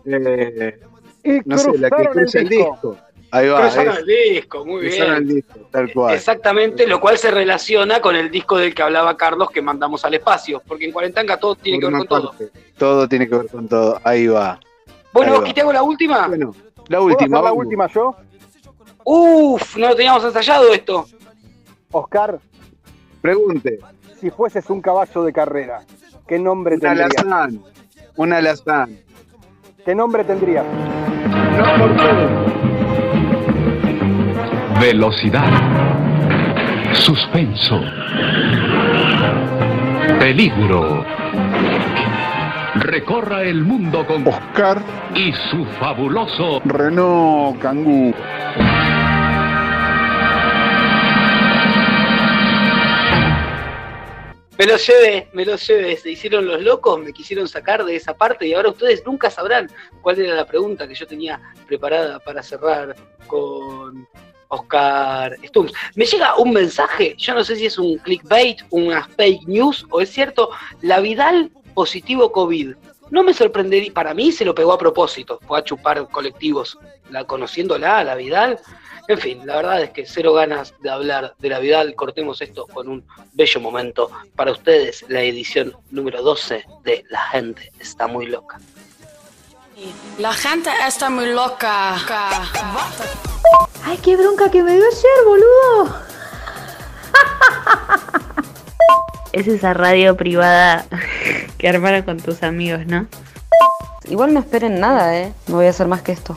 Eh, Y no sé, la que cruza el disco. Ahí va. Cruzaron es, el disco, muy cruzaron bien. el disco, tal cual. Exactamente, lo cual se relaciona con el disco del que hablaba Carlos que mandamos al espacio, porque en Cuarentanga todo tiene que ver con todo. parte. Todo tiene que ver con todo. Ahí va. Bueno, va. te hago la última. Bueno, la ¿Puedo última. hacer la última yo? Uf, no lo teníamos ensayado esto. Oscar, Pregunte. si fueses un caballo de carrera, ¿qué nombre Un tendrías? alazán. Una lasaña. ¿Qué nombre tendría? No por todo. Velocidad. Suspenso. Peligro. Recorra el mundo con Oscar y su fabuloso Renault Kangoo. Me lo llevé, me lo llevé. Se hicieron los locos, me quisieron sacar de esa parte y ahora ustedes nunca sabrán cuál era la pregunta que yo tenía preparada para cerrar con Oscar Stumps. Me llega un mensaje, yo no sé si es un clickbait, una fake news o es cierto, la Vidal positivo COVID. No me sorprendería, para mí se lo pegó a propósito, fue a chupar colectivos, la, conociéndola, la Vidal. En fin, la verdad es que cero ganas de hablar de la Vidal. Cortemos esto con un bello momento para ustedes, la edición número 12 de La gente está muy loca. La gente está muy loca. Ay, qué bronca que me dio ayer, boludo. Es esa radio privada que armaron con tus amigos, ¿no? Igual no esperen nada, ¿eh? No voy a hacer más que esto.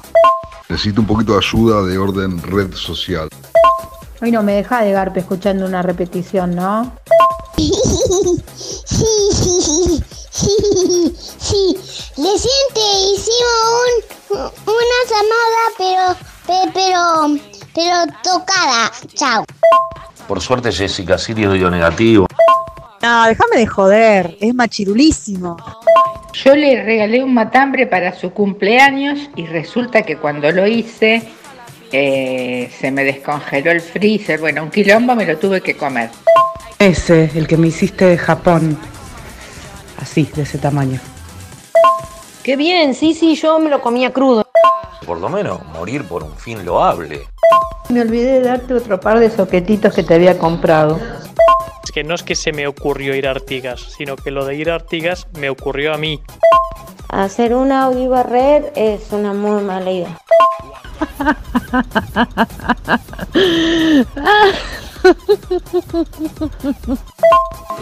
Necesito un poquito de ayuda de orden red social. Hoy no me deja de garpe escuchando una repetición, ¿no? Sí, sí, sí, sí. Reciente hicimos un, una llamada, pero, pe- pero, pero tocada. Chao. Por suerte Jessica Sirio dio negativo. No, déjame de joder, es machirulísimo. Yo le regalé un matambre para su cumpleaños y resulta que cuando lo hice eh, se me descongeló el freezer. Bueno, un quilombo me lo tuve que comer. Ese, el que me hiciste de Japón. Así, de ese tamaño. Qué bien, sí, sí, yo me lo comía crudo. Por lo menos morir por un fin loable. Me olvidé de darte otro par de soquetitos que te había comprado. Es que no es que se me ocurrió ir a Artigas, sino que lo de ir a Artigas me ocurrió a mí. Hacer un audio y barrer es una muy mala idea.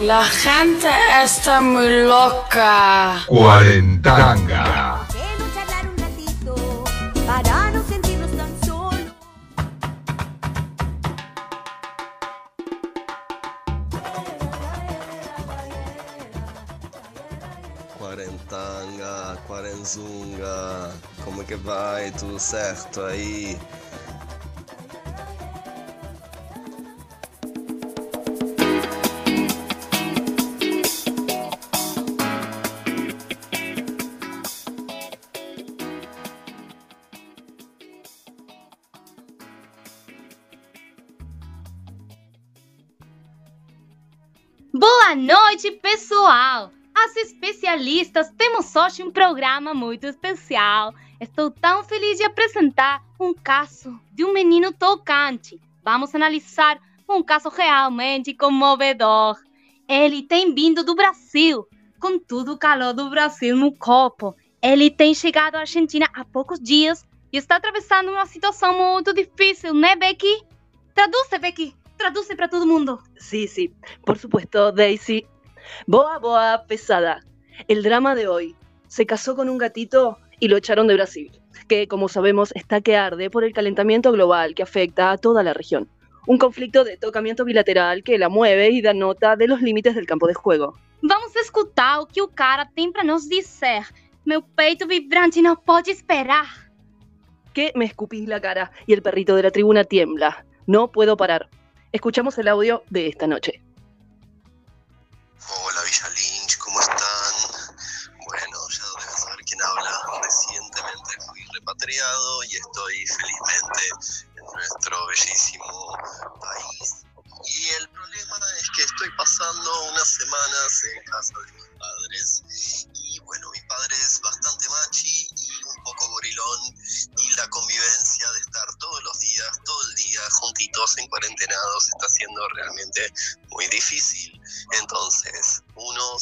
La gente está muy loca. Cuarentanga. Para no Quarentanga, quarenzunga, como é que vai? Tudo certo aí? Boa noite, pessoal! As especialistas temos hoje um programa muito especial. Estou tão feliz de apresentar um caso de um menino tocante. Vamos analisar um caso realmente comovedor. Ele tem vindo do Brasil, com todo o calor do Brasil no corpo. Ele tem chegado à Argentina há poucos dias e está atravessando uma situação muito difícil, né, Becky? Traduce, Becky. Traduce para todo mundo. Sí, sí, por supuesto, Daisy. Boa Boa Pesada. El drama de hoy. Se casó con un gatito y lo echaron de Brasil, que como sabemos está que arde por el calentamiento global que afecta a toda la región. Un conflicto de tocamiento bilateral que la mueve y da nota de los límites del campo de juego. Vamos escutar o que o cara tem para nos dizer. Meu peito vibrante não pode esperar. Que me escupís la cara y el perrito de la tribuna tiembla. No puedo parar. Escuchamos el audio de esta noche. Hola Villa Lynch, ¿cómo están? Bueno, ya deben saber quién habla. Recientemente fui repatriado y estoy felizmente en nuestro bellísimo país. Y el problema es que estoy pasando unas semanas en casa de mis padres. Y bueno, mi padre es bastante machi y un poco gorilón. Y la convivencia de estar todos los días, todo el día, juntitos, en cuarentenados, está siendo realmente muy difícil. Entonces,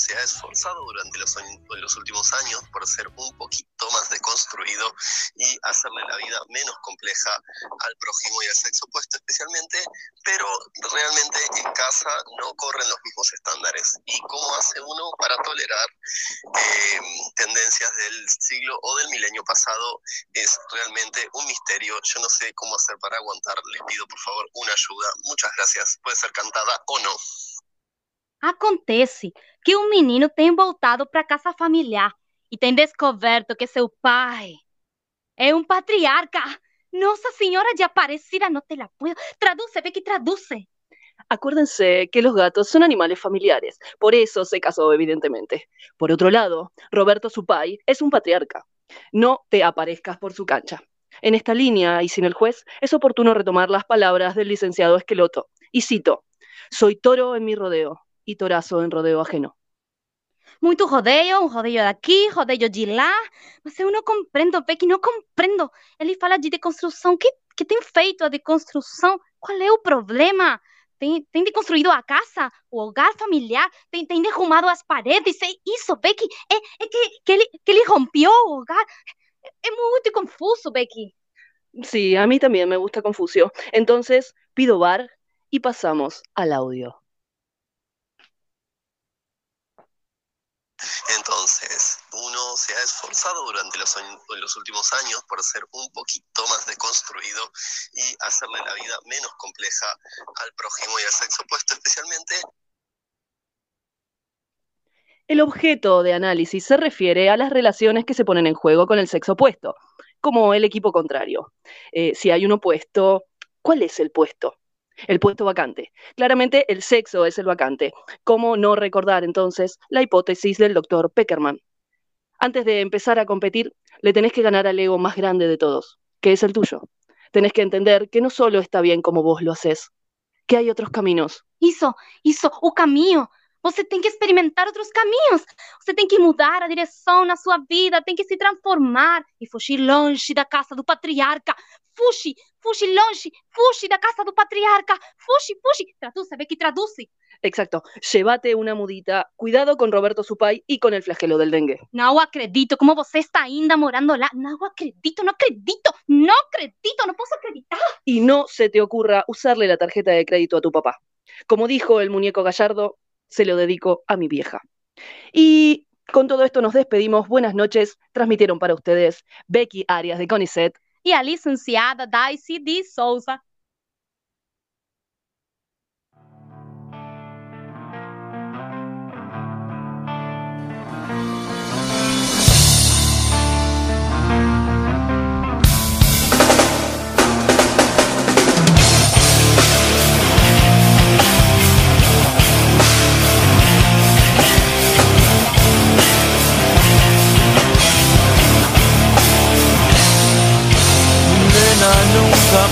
se ha esforzado durante los, últimos años por ser un poquito más deconstruido y hacerle la vida menos compleja al prójimo y al sexo opuesto especialmente, pero realmente en casa no corren los mismos estándares. ¿Y cómo hace uno para tolerar eh, tendencias siglo o del milenio pasado es realmente un misterio. Yo no sé cómo hacer para aguantar. Les pido por favor una ayuda. Muchas gracias. Puede ser cantada o no. Acontece que um menino tem voltado para casa familiar e tem descoberto que seu pai é um patriarca. Nossa Senhora de Aparecida, no te la puedo. Traduce, Becky, traduce. Acuérdense que los gatos son animales familiares, por eso se casó evidentemente. Por otro lado, Roberto Supay es un patriarca. No te aparezcas por su cancha. En esta línea, y sin el juez, es oportuno retomar las palabras del licenciado Esqueloto. Y cito, soy toro en mi rodeo y torazo en rodeo ajeno. Muito rodeio, um rodeio daqui, rodeio de lá. Mas eu não compreendo, Becky, não compreendo. Ele fala de deconstrução. Que, que tem feito a deconstrução? Qual é o problema? Tem, tem deconstruído a casa, o hogar familiar, tem, tem derrumado as paredes. É isso, Becky. É, é que, que, ele, que ele rompeu o hogar. É, é muito confuso, Becky. Sí, a mí también me gusta Confucio. Entonces, pido bar y pasamos al audio. Entonces, uno se ha esforzado durante los, últimos años por ser un poquito más deconstruido y hacerle la vida menos compleja al prójimo y al sexo opuesto, especialmente El objeto de análisis se refiere a las relaciones que se ponen en juego con el sexo opuesto, como el equipo contrario. Eh, si hay un opuesto, ¿cuál es el puesto? El puesto vacante. Claramente el sexo es el vacante. ¿Cómo no recordar entonces la hipótesis del doctor Peckerman? Antes de empezar a competir, le tenés que ganar al ego más grande de todos, que es el tuyo. Tenés que entender que no solo está bien como vos lo haces, que hay otros caminos. Isso, isso, o caminho. Você tem que experimentar outros caminhos. Você tem que mudar a direção na sua vida, tem que se transformar e fugir longe da casa do patriarca. Fugi, fugi longe, fugi da casa do patriarca. Fugi, fugi. Traduce, Becky, traduce. Exacto. Llévate una mudita. Cuidado con Roberto Supay y con el flagelo del dengue. Não acredito como você está ainda morando lá. Não acredito, não acredito, não acredito, não posso acreditar. Y no se te ocurra usarle la tarjeta de crédito a tu papá. Como dijo el muñeco Gallardo, se lo dedico a mi vieja. Y con todo esto nos despedimos. Buenas noches. Transmitieron para ustedes Becky Arias de Conicet. E a licenciada Daisy de Souza.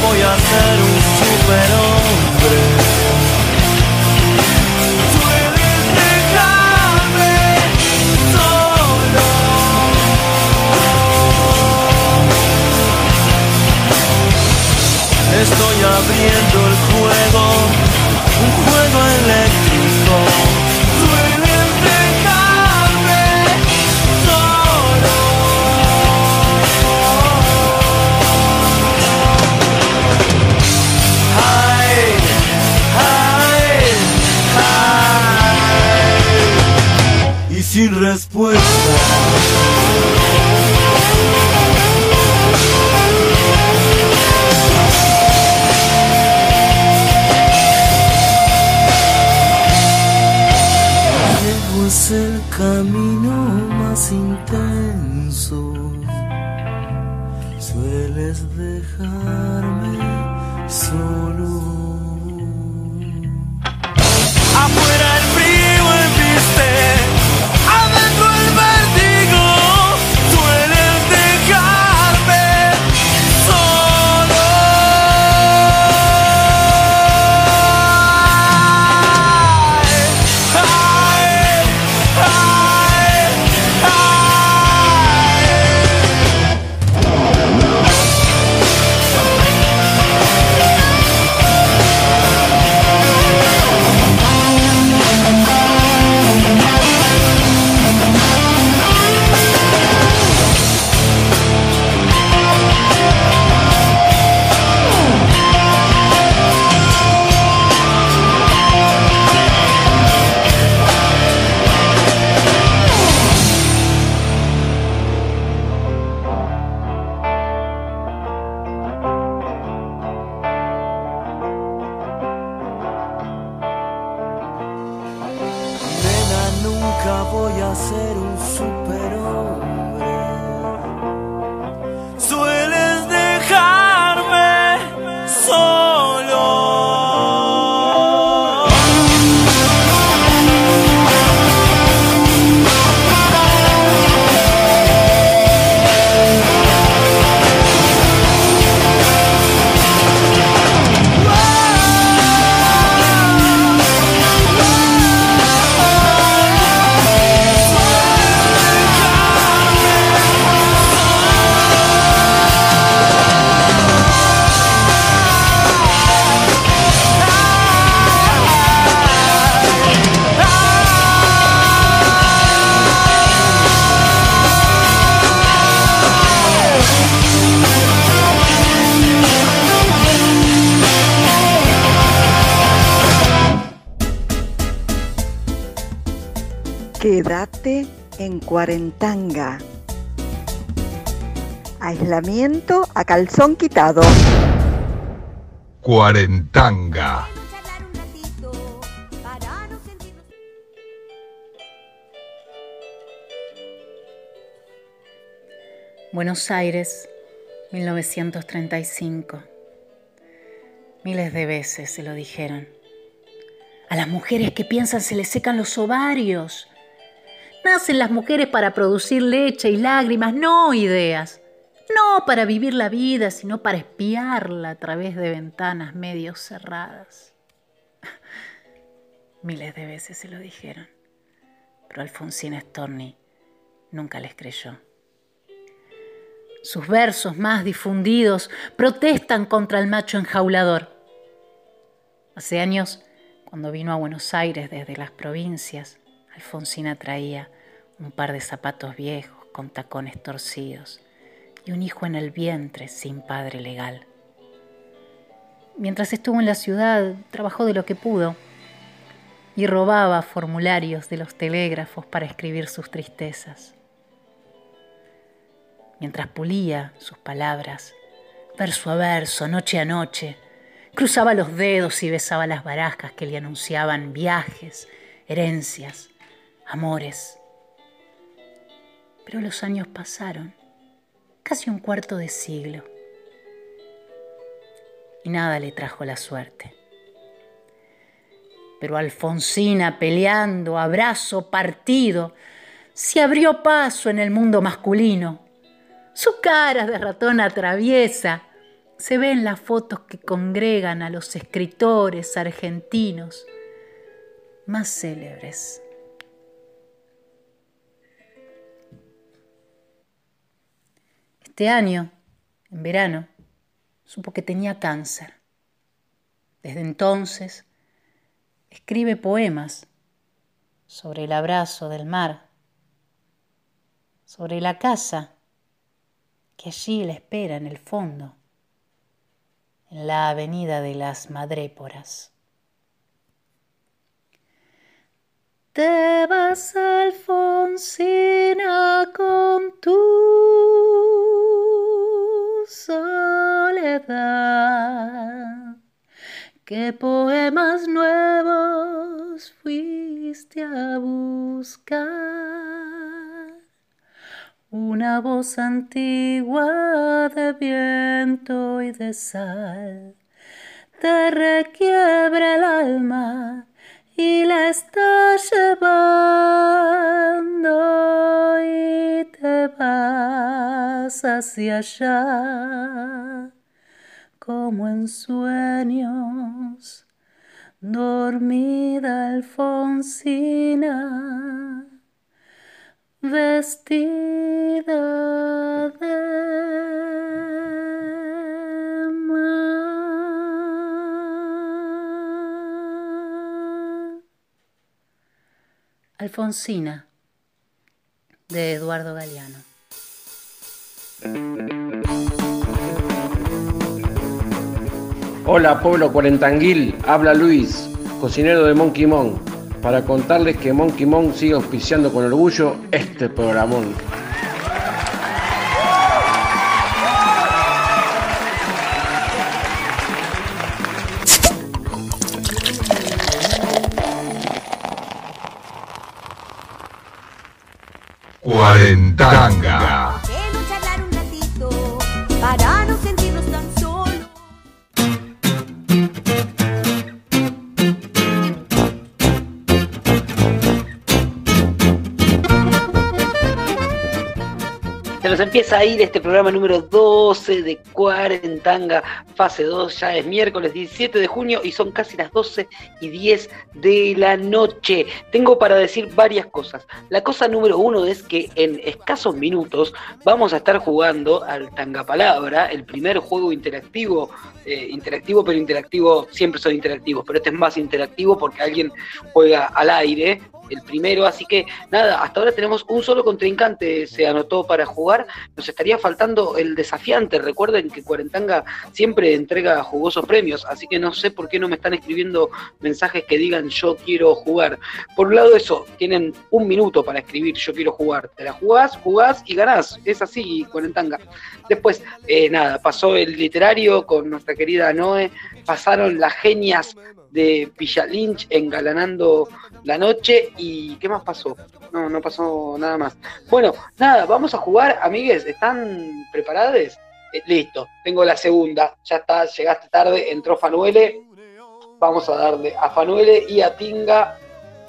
Voy a ser un superhombre. Puedes dejarme solo. Estoy abriendo el juego, un juego eléctrico. Sin respuesta. El camino más intenso. Sueles dejarme solo. Cuarentanga. Aislamiento a calzón quitado. Cuarentanga. Buenos Aires, 1935. Miles de veces se lo dijeron. A las mujeres que piensan se les secan los ovarios. Nacen las mujeres para producir leche y lágrimas, no ideas. No para vivir la vida, sino para espiarla a través de ventanas medio cerradas. Miles de veces se lo dijeron, pero Alfonsina Storni nunca les creyó. Sus versos más difundidos protestan contra el macho enjaulador. Hace años, cuando vino a Buenos Aires desde las provincias, Alfonsina traía un par de zapatos viejos con tacones torcidos y un hijo en el vientre sin padre legal. Mientras estuvo en la ciudad, trabajó de lo que pudo y robaba formularios de los telégrafos para escribir sus tristezas mientras pulía sus palabras, verso a verso, noche a noche, cruzaba los dedos y besaba las barajas que le anunciaban viajes, herencias, amores. Pero los años pasaron, casi un cuarto de siglo, y nada le trajo la suerte. Pero Alfonsina peleando, abrazo partido, se abrió paso en el mundo masculino su cara de ratón atraviesa. Se ven las fotos que congregan a los escritores argentinos más célebres. Este año, en verano, supo que tenía cáncer. Desde entonces, escribe poemas sobre el abrazo del mar, sobre la casa que allí le espera en el fondo, en la avenida de las Madréporas. Te vas, Alfonsina, con tu soledad. ¿Qué poemas nuevos fuiste a buscar? Una voz antigua de viento y de sal te requiebra el alma y la está llevando y te vas hacia allá como en sueños dormida Alfonsina vestida de Alfonsina, de Eduardo Galeano. Hola pueblo cuarentanguil, habla Luis, cocinero de Monkey Mon para contarles que Monkey Mon sigue auspiciando con orgullo este programón. Cuarentanga. Para empieza a ir este programa número 12 de Cuarentanga, fase 2. Ya es miércoles 17 de junio y son casi las 12 y 10 de la noche. Tengo para decir varias cosas. La cosa número uno es que en escasos minutos vamos a estar jugando al Tanga Palabra, el primer juego interactivo, eh, interactivo pero interactivo, siempre son interactivos, pero este es más interactivo porque alguien juega al aire el primero, así que nada, hasta ahora tenemos un solo contrincante, se anotó para jugar, nos estaría faltando el desafiante, recuerden que Cuarentanga siempre entrega jugosos premios, así que no sé por qué no me están escribiendo mensajes que digan yo quiero jugar. Por un lado eso, tienen un minuto para escribir yo quiero jugar, te la jugás, jugás y ganás, es así Cuarentanga. Después, eh, nada, pasó el literario con nuestra querida Noé, pasaron las genias de Villa Lynch engalanando la noche y ¿qué más pasó? No, no pasó nada más. Bueno, nada, vamos a jugar, amigues, ¿están preparados? Eh, listo, tengo la segunda, ya está, llegaste tarde, entró Fanuele, vamos a darle a Fanuele y a Tinga.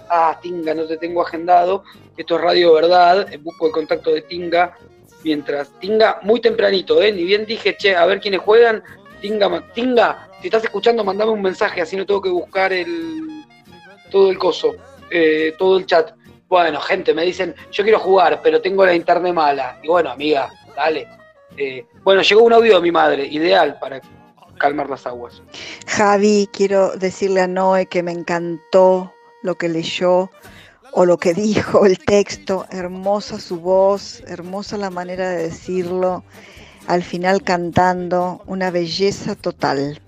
Ah, Tinga, no te tengo agendado, esto es Radio Verdad, eh, busco el contacto de Tinga, mientras Tinga, muy tempranito, ¿eh? ni bien dije, che, a ver quiénes juegan, Tinga, Tinga, si estás escuchando, mandame un mensaje, así no tengo que buscar el todo el coso, eh, todo el chat. Bueno, gente, me dicen, yo quiero jugar, pero tengo la internet mala. Y bueno, amiga, dale. Eh, bueno, llegó un audio de mi madre, ideal para calmar las aguas. Javi, quiero decirle a Noé que me encantó lo que leyó o lo que dijo, el texto, hermosa su voz, hermosa la manera de decirlo, al final cantando, una belleza total.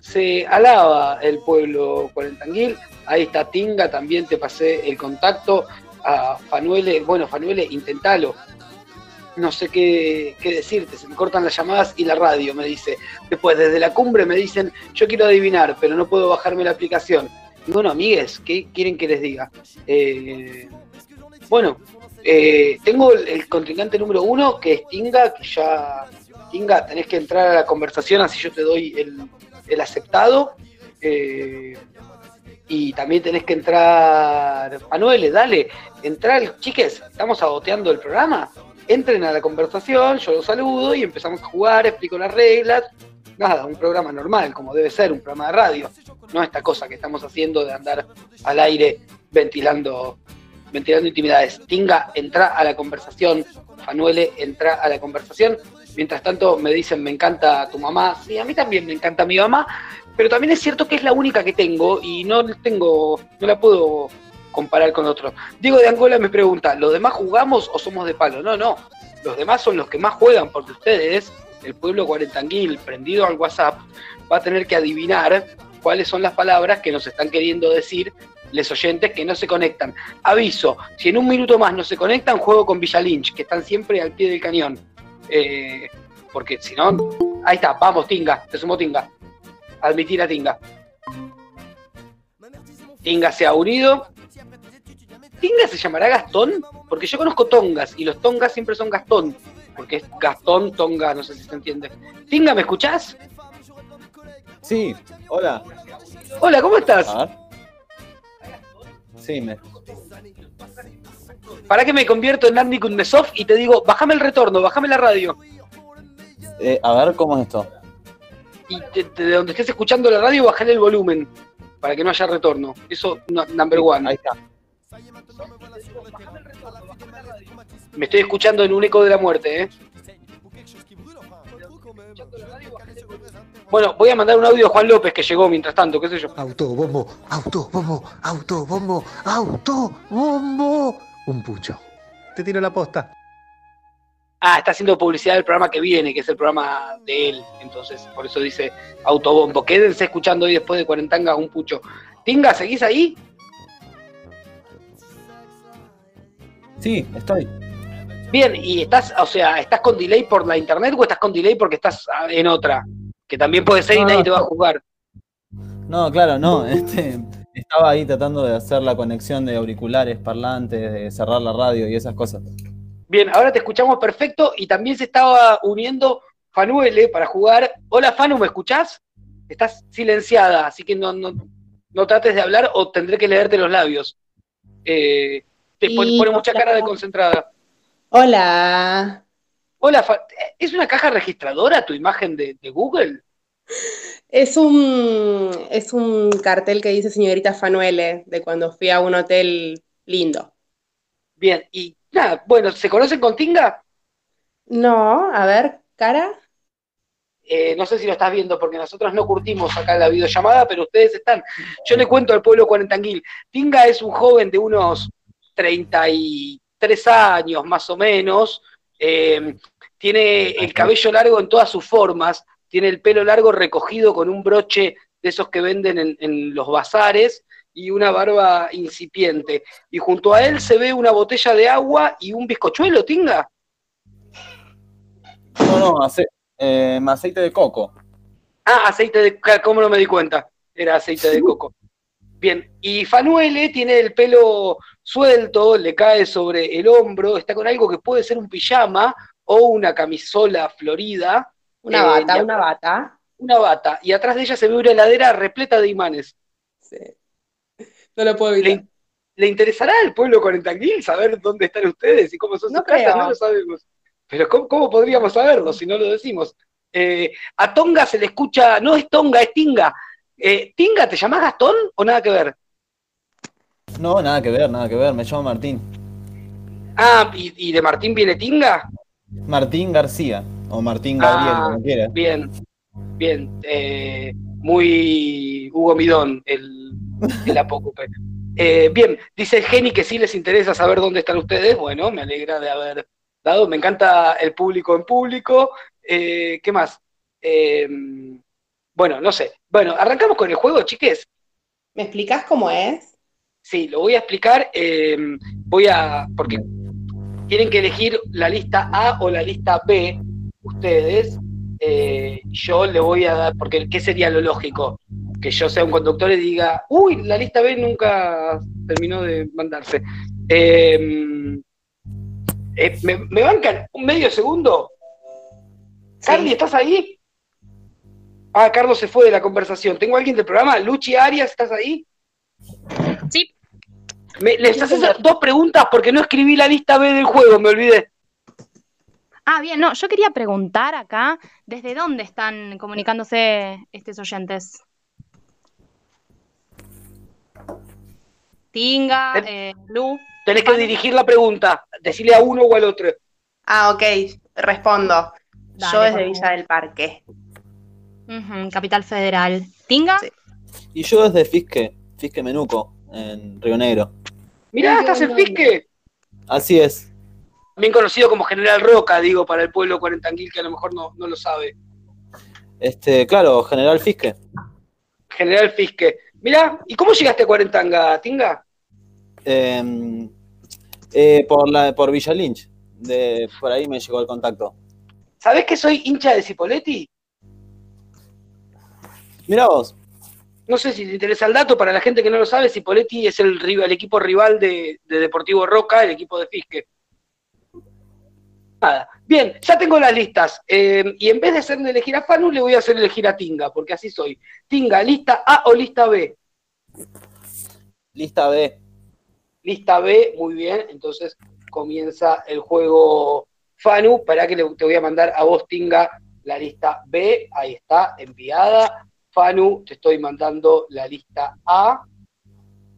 Se alaba el pueblo cuarentanguil, ahí está Tinga, también te pasé el contacto a Fanuele, bueno, Fanuele, intentalo, no sé qué, qué, decirte, se me cortan las llamadas y la radio, me dice. Después, desde la cumbre me dicen, yo quiero adivinar, pero no puedo bajarme la aplicación. Y bueno, amigues, ¿qué quieren que les diga? Eh, bueno, eh, tengo el, el, contrincante número uno, que es Tinga, que ya, Tinga, tenés que entrar a la conversación, así yo te doy el, el aceptado. Eh, y también tenés que entrar, Manuel, dale, entrar, chiques, estamos saboteando el programa entren a la conversación, yo los saludo y empezamos a jugar, explico las reglas. Nada, un programa normal, como debe ser, un programa de radio. No esta cosa que estamos haciendo de andar al aire ventilando, ventilando intimidades. Tinga, entra a la conversación. Fanuele, entra a la conversación. Mientras tanto me dicen, me encanta tu mamá. Sí, a mí también me encanta mi mamá, pero también es cierto que es la única que tengo y no tengo, no la puedo comparar con otros. Diego de Angola me pregunta, ¿los demás jugamos o somos de palo? No, no, los demás son los que más juegan porque ustedes, el pueblo cuarentanguil prendido al WhatsApp, va a tener que adivinar cuáles son las palabras que nos están queriendo decir les oyentes que no se conectan. Aviso, si en un minuto más no se conectan, juego con Villa Lynch, que están siempre al pie del cañón. Eh, porque si no, ahí está, vamos, Tinga, te sumo Tinga. Admitir a Tinga. Tinga se ha unido, ¿Tinga se llamará Gastón? Porque yo conozco Tongas y los Tongas siempre son Gastón. Porque es Gastón, Tonga, no sé si se entiende. Tinga, ¿me escuchás? Sí, hola. Hola, ¿cómo estás? Sí, me. ¿Para que me convierto en Andy Kundesov y te digo, bájame el retorno, bájame la radio? Eh, a ver, ¿cómo es esto? Y de, de donde estés escuchando la radio, bájale el volumen para que no haya retorno. Eso, no, number one. Ahí está. Me estoy escuchando en un eco de la muerte, ¿eh? Bueno, voy a mandar un audio a Juan López que llegó mientras tanto, qué sé yo. Autobombo, autobombo, autobombo, autobombo. Un pucho. Te tiro la posta. Ah, está haciendo publicidad del programa que viene, que es el programa de él. Entonces, por eso dice autobombo. Quédense escuchando hoy después de Cuarentanga un pucho. Tinga, ¿seguís ahí? Sí, estoy. Bien, y estás, o sea, ¿estás con delay por la internet o estás con delay porque estás en otra? Que también puede ser y nadie te va a jugar. No, claro, no. Este, estaba ahí tratando de hacer la conexión de auriculares, parlantes, de cerrar la radio y esas cosas. Bien, ahora te escuchamos perfecto y también se estaba uniendo Fanuele para jugar. Hola Fanu, ¿me escuchás? Estás silenciada, así que no, no, no trates de hablar o tendré que leerte los labios. Eh, te pone, pone mucha cara de concentrada. Hola. Hola, ¿es una caja registradora tu imagen de, de Google? Es un, es un cartel que dice señorita Fanuele, de cuando fui a un hotel lindo. Bien, y nada, bueno, ¿se conocen con Tinga? No, a ver, cara. eh, no sé si lo estás viendo porque nosotros no curtimos acá la videollamada, pero ustedes están. Yo le cuento al pueblo cuarentanguil. Tinga es un joven de unos 33 años más o menos. Eh, tiene el cabello largo en todas sus formas. Tiene el pelo largo recogido con un broche de esos que venden en, en los bazares y una barba incipiente. Y junto a él se ve una botella de agua y un bizcochuelo, Tinga. No, no, ace- eh, aceite de coco. Ah, aceite de ¿cómo no me di cuenta? Era aceite de coco. Bien, y Fanuele tiene el pelo suelto, le cae sobre el hombro, está con algo que puede ser un pijama o una camisola florida. Una Eh, bata, una bata. Una bata. Y atrás de ella se ve una heladera repleta de imanes. No lo puedo ¿Le, le interesará al pueblo cuarentanguil saber dónde están ustedes y cómo son No sus casas? No lo sabemos. Pero ¿cómo, cómo podríamos saberlo si no lo decimos? Eh, a Tonga se le escucha, no es Tonga, es Tinga. Eh, ¿Tinga te llamás Gastón o nada que ver? No, nada que ver, nada que ver. Me llamo Martín. Ah, ¿y, y de Martín viene Tinga? Martín García. O Martín Gabriel, Ah, como quiera. Bien, bien. eh, muy Hugo Midón, el, el apócope. Eh, bien, dice Geni que sí les interesa saber dónde están ustedes. Bueno, me alegra de haber dado. Me encanta el público en público. ¿Qué más? Eh, bueno, no sé. Bueno, arrancamos con el juego, chiques. ¿Me explicás cómo es? Sí, lo voy a explicar. eh, voy a. Porque tienen que elegir la lista A o la lista B, ustedes. eh, yo le voy a dar. Porque, ¿qué sería lo lógico? Que yo sea un conductor y diga, uy, la lista B nunca terminó de mandarse. Eh, eh, ¿me, me bancan un medio segundo? Carly, ¿estás ahí? Ah, Carlos se fue de la conversación. ¿Tengo a alguien del programa? Luchi Arias, ¿estás ahí? Sí. Me, les haces dos preguntas porque no escribí la lista B del juego, me olvidé. Ah, bien, no, yo quería preguntar acá, ¿desde dónde están comunicándose estos oyentes? Tinga, eh, Lu. Tenés que dirigir la pregunta, decirle a uno o al otro. Ah, ok, respondo. Dale, Yo desde Villa del Parque. Capital Federal. ¿Tinga? Y yo desde Fisque, Fisque Menuco, en Río Negro. Mirá, estás en Fisque. Así es. Bien conocido como General Roca, digo, para el pueblo cuarentanguil que a lo mejor no, no lo sabe. Este, claro, General Fisque. General Fisque. Mirá, ¿y cómo llegaste a Cuarentanga, Tinga? Eh, eh, por la, por Villa Lynch. De, por ahí me llegó el contacto. ¿Sabés que soy hincha de Cipoletti? Mirá vos. No sé si te interesa el dato, para la gente que no lo sabe, Cipoletti es el, equipo rival de, de Deportivo Roca, el equipo de Fisque. Nada. Bien, ya tengo las listas. eh, y en vez de hacerle elegir a Fanu, le voy a hacer elegir a Tinga, porque así soy. Tinga, lista A o lista B. Lista B. Lista B, muy bien. Entonces comienza el juego Fanu. Para que le- te voy a mandar a vos, Tinga, la lista B. Ahí está, enviada. Fanu, te estoy mandando la lista A.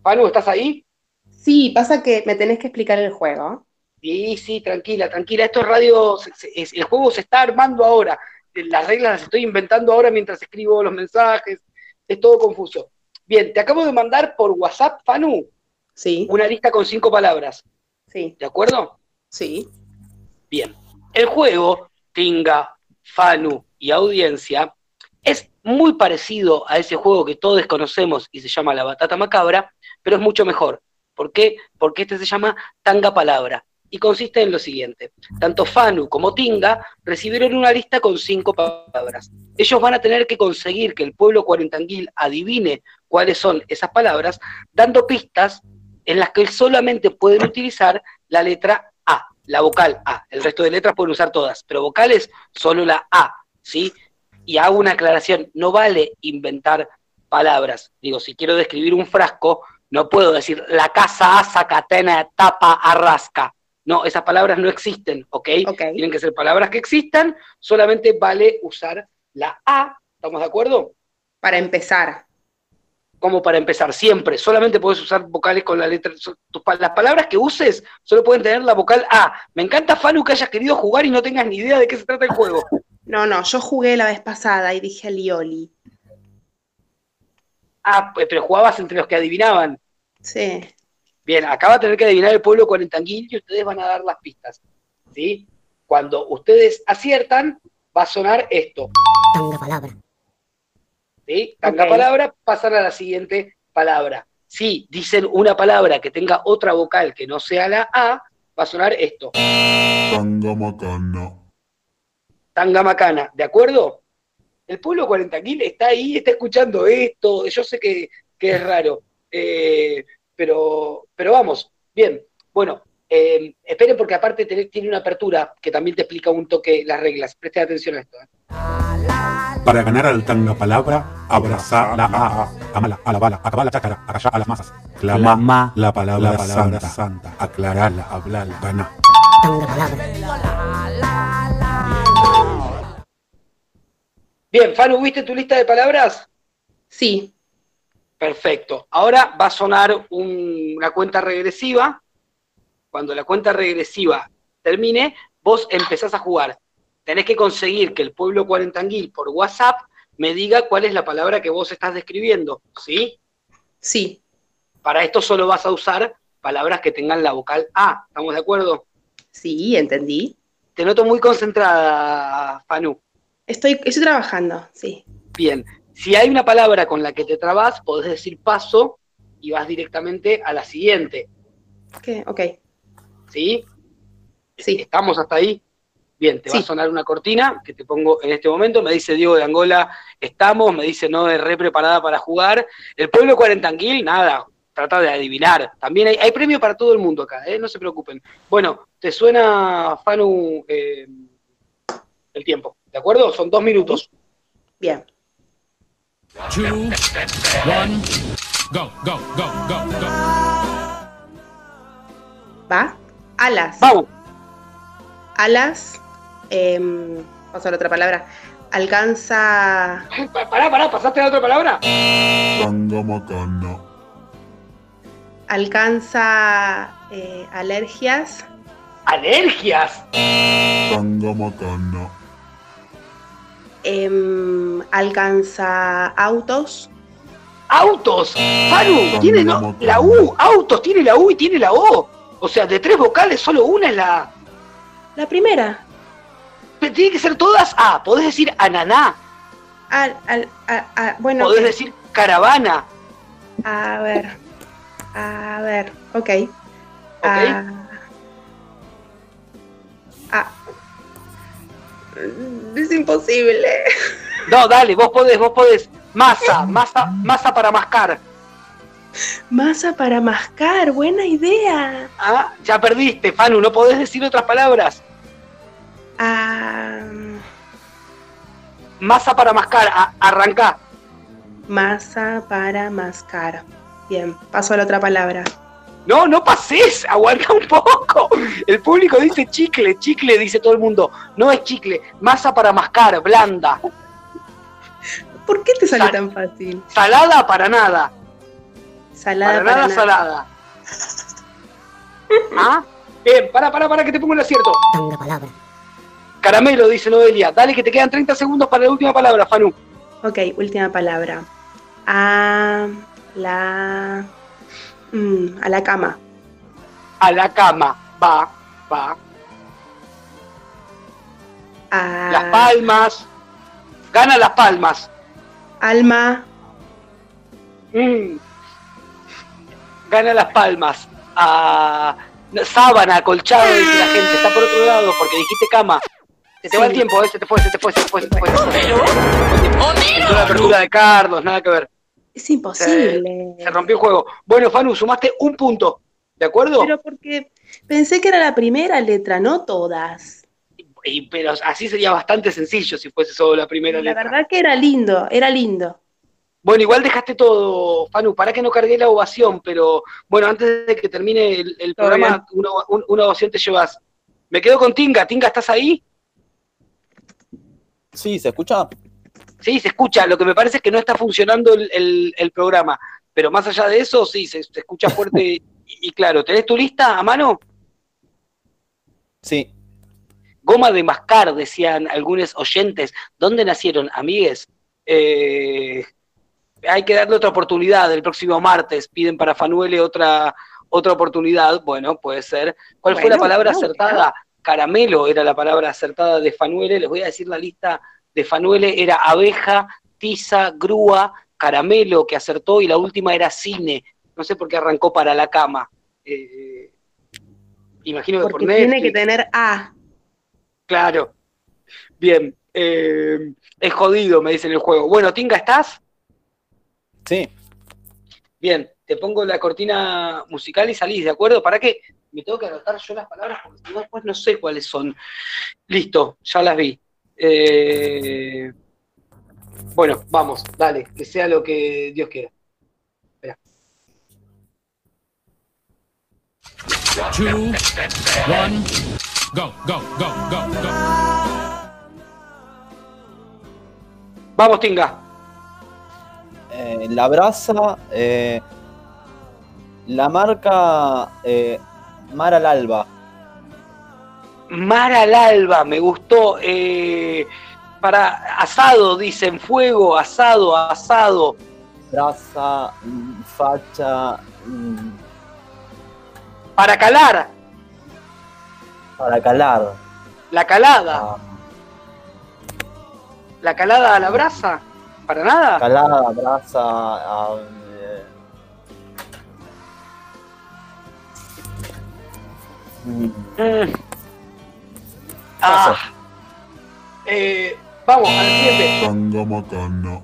Fanu, ¿estás ahí? Sí, pasa que me tenés que explicar el juego. Sí, sí, tranquila, tranquila. Esto es radio, es- el juego se está armando ahora. Las reglas las estoy inventando ahora mientras escribo los mensajes. Es todo confuso. Bien, te acabo de mandar por WhatsApp, Fanu, Sí, una lista con cinco palabras. sí, ¿De acuerdo? sí. Bien. El juego, Tinga, Fanu y audiencia, es muy parecido a ese juego que todos conocemos y se llama La Batata Macabra, pero es mucho mejor. ¿Por qué? Porque este se llama Tanga Palabra y consiste en lo siguiente. Tanto Fanu como Tinga recibieron una lista con cinco palabras. Ellos van a tener que conseguir que el pueblo cuarentanguil adivine cuáles son esas palabras, dando pistas en las que solamente pueden utilizar la letra A, la vocal A. El resto de letras pueden usar todas, pero vocales solo la A, ¿sí? Y hago una aclaración, no vale inventar palabras. Digo, si quiero describir un frasco, no puedo decir la casa asa, catena, tapa, arrasca. No, esas palabras no existen, ¿ok? Tienen que ser palabras que existan, solamente vale usar la A, ¿estamos de acuerdo? Para empezar. Como para empezar, siempre, solamente puedes usar vocales con la letra, las palabras que uses solo pueden tener la vocal A. Me encanta, Fanu, que hayas querido jugar y no tengas ni idea de qué se trata el juego. No, no, yo jugué la vez pasada y dije Alioli. Ah, pues, pero jugabas entre los que adivinaban. Sí. Bien, acá va a tener que adivinar el pueblo cuarentanguil y ustedes van a dar las pistas. ¿Sí? Cuando ustedes aciertan, va a sonar esto. Tanga palabra. ¿Sí? Tanga palabra, pasan a la siguiente palabra. Si dicen una palabra que tenga otra vocal que no sea la A, va a sonar esto. Tangamacana. Tangamacana, ¿de acuerdo? El pueblo cuarentanguil está ahí, está escuchando esto, yo sé que, que es raro, eh, pero, pero vamos, bien, bueno, eh, esperen porque aparte tiene, tiene una apertura que también te explica un toque las reglas, presten atención a esto. ¿eh? Para ganar al tanga palabra, abrazar la a, amala, a la bala, acabar la chácara, acallar a las masas, clama Clama la palabra, santa, santa, aclararla, hablarla, ganar. Tanga palabra. Bien, Fanu, ¿viste tu lista de palabras? Sí. Perfecto. Ahora va a sonar un- una cuenta regresiva. Cuando la cuenta regresiva termine, vos empezás a jugar. Tenés que conseguir que el pueblo cuarentanguil por WhatsApp me diga cuál es la palabra que vos estás describiendo, ¿sí? Sí. Para esto solo vas a usar palabras que tengan la vocal A. ¿Estamos de acuerdo? Sí, entendí. Te noto muy concentrada, Fanu. Estoy, estoy trabajando, sí. Bien. Si hay una palabra con la que te trabas, podés decir paso y vas directamente a la siguiente. ¿Qué? Ok. ¿Sí? Sí. ¿Estamos hasta ahí? Bien, te va a sonar una cortina que te pongo en este momento. Me dice Diego de Angola, estamos. Me dice no, re preparada para jugar. El pueblo cuarentanguil, nada, trata de adivinar. También hay, hay premio para todo el mundo acá, ¿eh? no se preocupen. Bueno, ¿te suena, Fanu, eh, el tiempo? ¿De acuerdo? Son dos minutos. Bien. two, one, go, go, go, go, go. ¿Va? Alas. Vamos. Alas. em, vamos a la otra palabra. Alcanza. Pará, pará, ¿pasaste a la otra palabra? Tangamacana. Alcanza eh, alergias. ¿Alergias? Tangamacana. Em, alcanza autos. ¡Autos! Fanu, tiene no- la U, autos, tiene la U y tiene la O. O sea, de tres vocales, solo una es la A. La primera. Pero tiene que ser todas A. Podés decir ananá, Al, al, a- a- bueno. podés decir caravana. A ver. A ver. Ok. Ah, ah. Es imposible. No, dale, vos podés, vos podés. Masa, masa, masa para mascar. Masa para mascar, buena idea. Ah, ya perdiste, Fanu, no podés decir otras palabras. Ah, Masa para mascar, a- arrancá. masa para mascar. Bien, paso a la otra palabra. No, no pases, aguanta un poco. El público dice chicle, chicle, dice todo el mundo. No es chicle, masa para mascar, blanda. ¿Por qué te sale Sal- tan fácil? Salada para nada. Salada para, para, nada, nada. salada. ¿Ah? Bien, para, para, para que te pongo el acierto. Tanga palabra. Caramelo, dice Noelia. Dale que te quedan 30 segundos para la última palabra, Fanu. Ok, última palabra. A la. Mm, a la cama. A la cama. Va, va. A Las palmas. Gana las palmas. alma. Mm. Gana las palmas. A sábana, acolchado, dice la gente. Está por otro lado porque dijiste cama. Se te va el tiempo, ¿eh? se te fue, se te fue, se te fue, se te fue. Se te fue. Apertura de Carlos, nada que ver. Es imposible. Se rompió el juego. Bueno, Fanu, sumaste un punto. ¿De acuerdo? Pero porque pensé que era la primera letra, no todas. Y- pero así sería bastante sencillo si fuese solo la primera La letra. verdad que era lindo, era lindo. Bueno, igual dejaste todo, Fanu, para que no cargué la ovación, pero bueno, antes de que termine el, programa, una, un- una ovación te llevas. Me quedo con Tinga. Tinga, ¿estás ahí? Sí, ¿se escucha? Sí, se escucha. Lo que me parece es que no está funcionando el, el- el programa. Pero más allá de eso, sí, se, se escucha fuerte y, y claro. ¿Tenés tu lista a mano? Sí. Goma de mascar, decían algunos oyentes. ¿Dónde nacieron, amigues? Eh, hay que darle otra oportunidad el próximo martes. Piden para Fanuele otra, otra oportunidad. Bueno, puede ser. ¿Cuál fue la palabra acertada? Caramelo era la palabra acertada de Fanuele. Les voy a decir la lista de Fanuele. Era abeja, tiza, grúa, caramelo que acertó y la última era cine. No sé por qué arrancó para la cama. Eh, imagino que por Porque tiene Netflix. que tener A. Claro. Bien. eh, es jodido, me dicen el juego. Bueno, Tinga, ¿estás? Sí. Bien, te pongo la cortina musical y salís, ¿de acuerdo? ¿Para qué? Me tengo que anotar yo las palabras porque si no, después no sé cuáles son. Listo, ya las vi. Eh, bueno, vamos, dale, que sea lo que Dios quiera. Espera. Two, one, go, go, go, go, go. Vamos, Tinga. Eh, la brasa, eh, la marca eh, Mar al Alba. Mar al alba, me gustó. eh, para asado, dicen fuego, asado, asado. Brasa, facha, mm, Para calar, para calar. la calada. La calada a la brasa. ¿Para nada? Calada, brasa, ah, eh, mm, Mm. Ah. Eh, vamos, al siguiente. Tanga macana.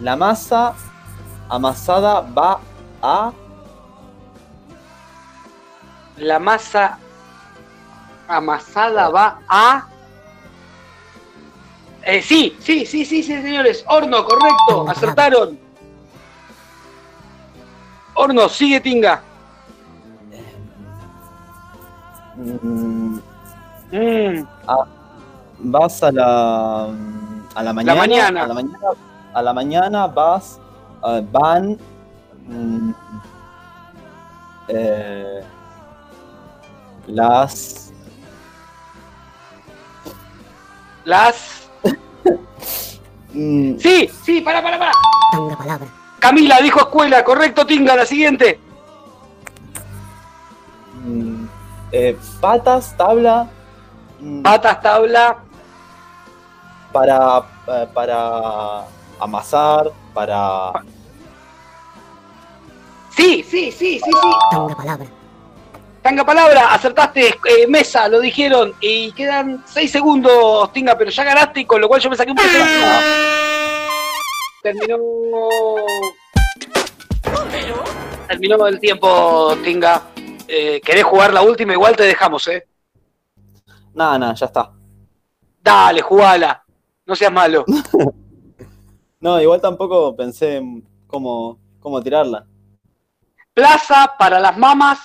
La masa amasada va a La masa amasada va a. Eh, sí, sí, sí, sí, sí, señores. Horno, correcto. Acertaron. Horno, sigue Tinga. mm, Mm, a- vas a la a la mañana, mañana. a la mañana a la mañana vas eh, van mm, eh, las Las. mm, Sí, sí, para, para, para. Tanga palabra. Camila dijo escuela, correcto, Tinga. La siguiente. mm, eh, patas tabla Patas, tabla. para eh, para amasar para Sí, sí, sí, sí, sí. Tanga palabra. Tanga palabra, acertaste, eh, mesa, lo dijeron, y quedan 6 segundos, Tinga, pero ya ganaste, y con lo cual yo me saqué un punto más. Terminó. Terminó el tiempo, Tinga. Eh, ¿Querés jugar la última? Igual te dejamos, ¿eh? Nada nada ya está Dale, jugala. No seas malo. no igual tampoco pensé en cómo cómo tirarla Plaza para las mamas.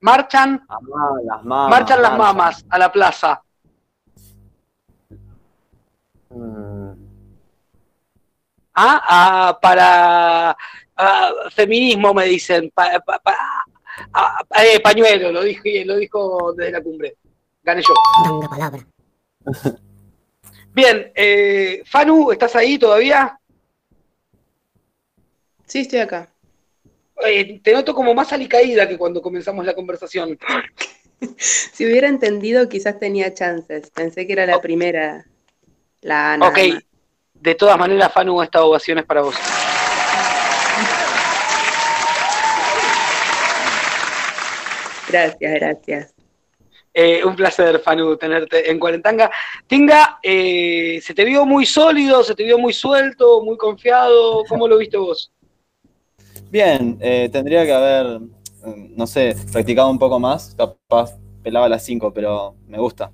Marchan, Ah, las mamas marchan las marchan. mamas a la plaza. Mm, Ah, ah, para ah, feminismo me dicen. Pa- pa- pa- ah, eh, pañuelo, lo dije, lo dijo desde la cumbre. Gané yo. Tanga palabra. Bien, eh, Fanu, ¿estás ahí todavía? Sí, estoy acá. Eh, te noto como más alicaída que cuando comenzamos la conversación. Si hubiera entendido, quizás tenía chances. Pensé que era la primera. La A, nada ok, de todas maneras, Fanu, esta ovación es para vos. Gracias, gracias. Eh, un placer, Fanu, tenerte en Cuarentanga. Tinga, eh, se te vio muy sólido, se te vio muy suelto, muy confiado. ¿Cómo lo viste vos? Bien, eh, tendría que haber, no sé, practicado un poco más. Capaz pelaba las 5, pero me gusta.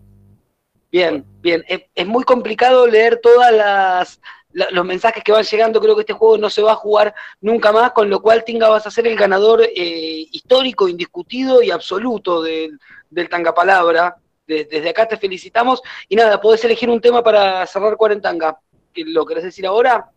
Bien, bien. Es, es muy complicado leer todas las la- los mensajes que van llegando. Creo que este juego no se va a jugar nunca más, con lo cual Tinga vas a ser el ganador eh, histórico, indiscutido y absoluto del, del Tangapalabra. De, desde acá te felicitamos. Y nada, podés elegir un tema para cerrar Cuarentanga. ¿Lo querés decir ahora?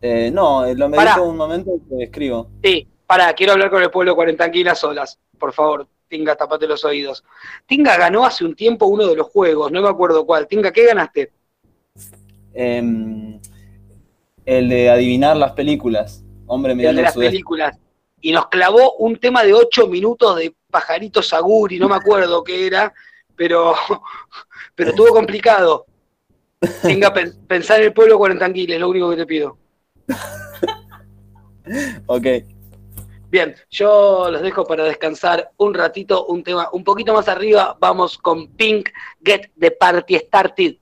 Eh, no, eh, lo medito un momento y te escribo. Sí, pará, quiero hablar con el pueblo cuarentanguila solas. Por favor, Tinga, tapate los oídos. Tinga ganó hace un tiempo uno de los juegos, no me acuerdo cuál. Tinga, ¿qué ganaste? Em, el de adivinar las películas. Hombre, El de las películas. Y nos clavó un tema de ocho minutos de Pajarito Saguri, no me acuerdo qué era, pero, pero estuvo complicado. Venga, pensar en el pueblo cuarentanguil, es lo único que te pido. ok. Bien, yo los dejo para descansar un ratito, un tema un poquito más arriba. Vamos con Pink, Get the Party Started.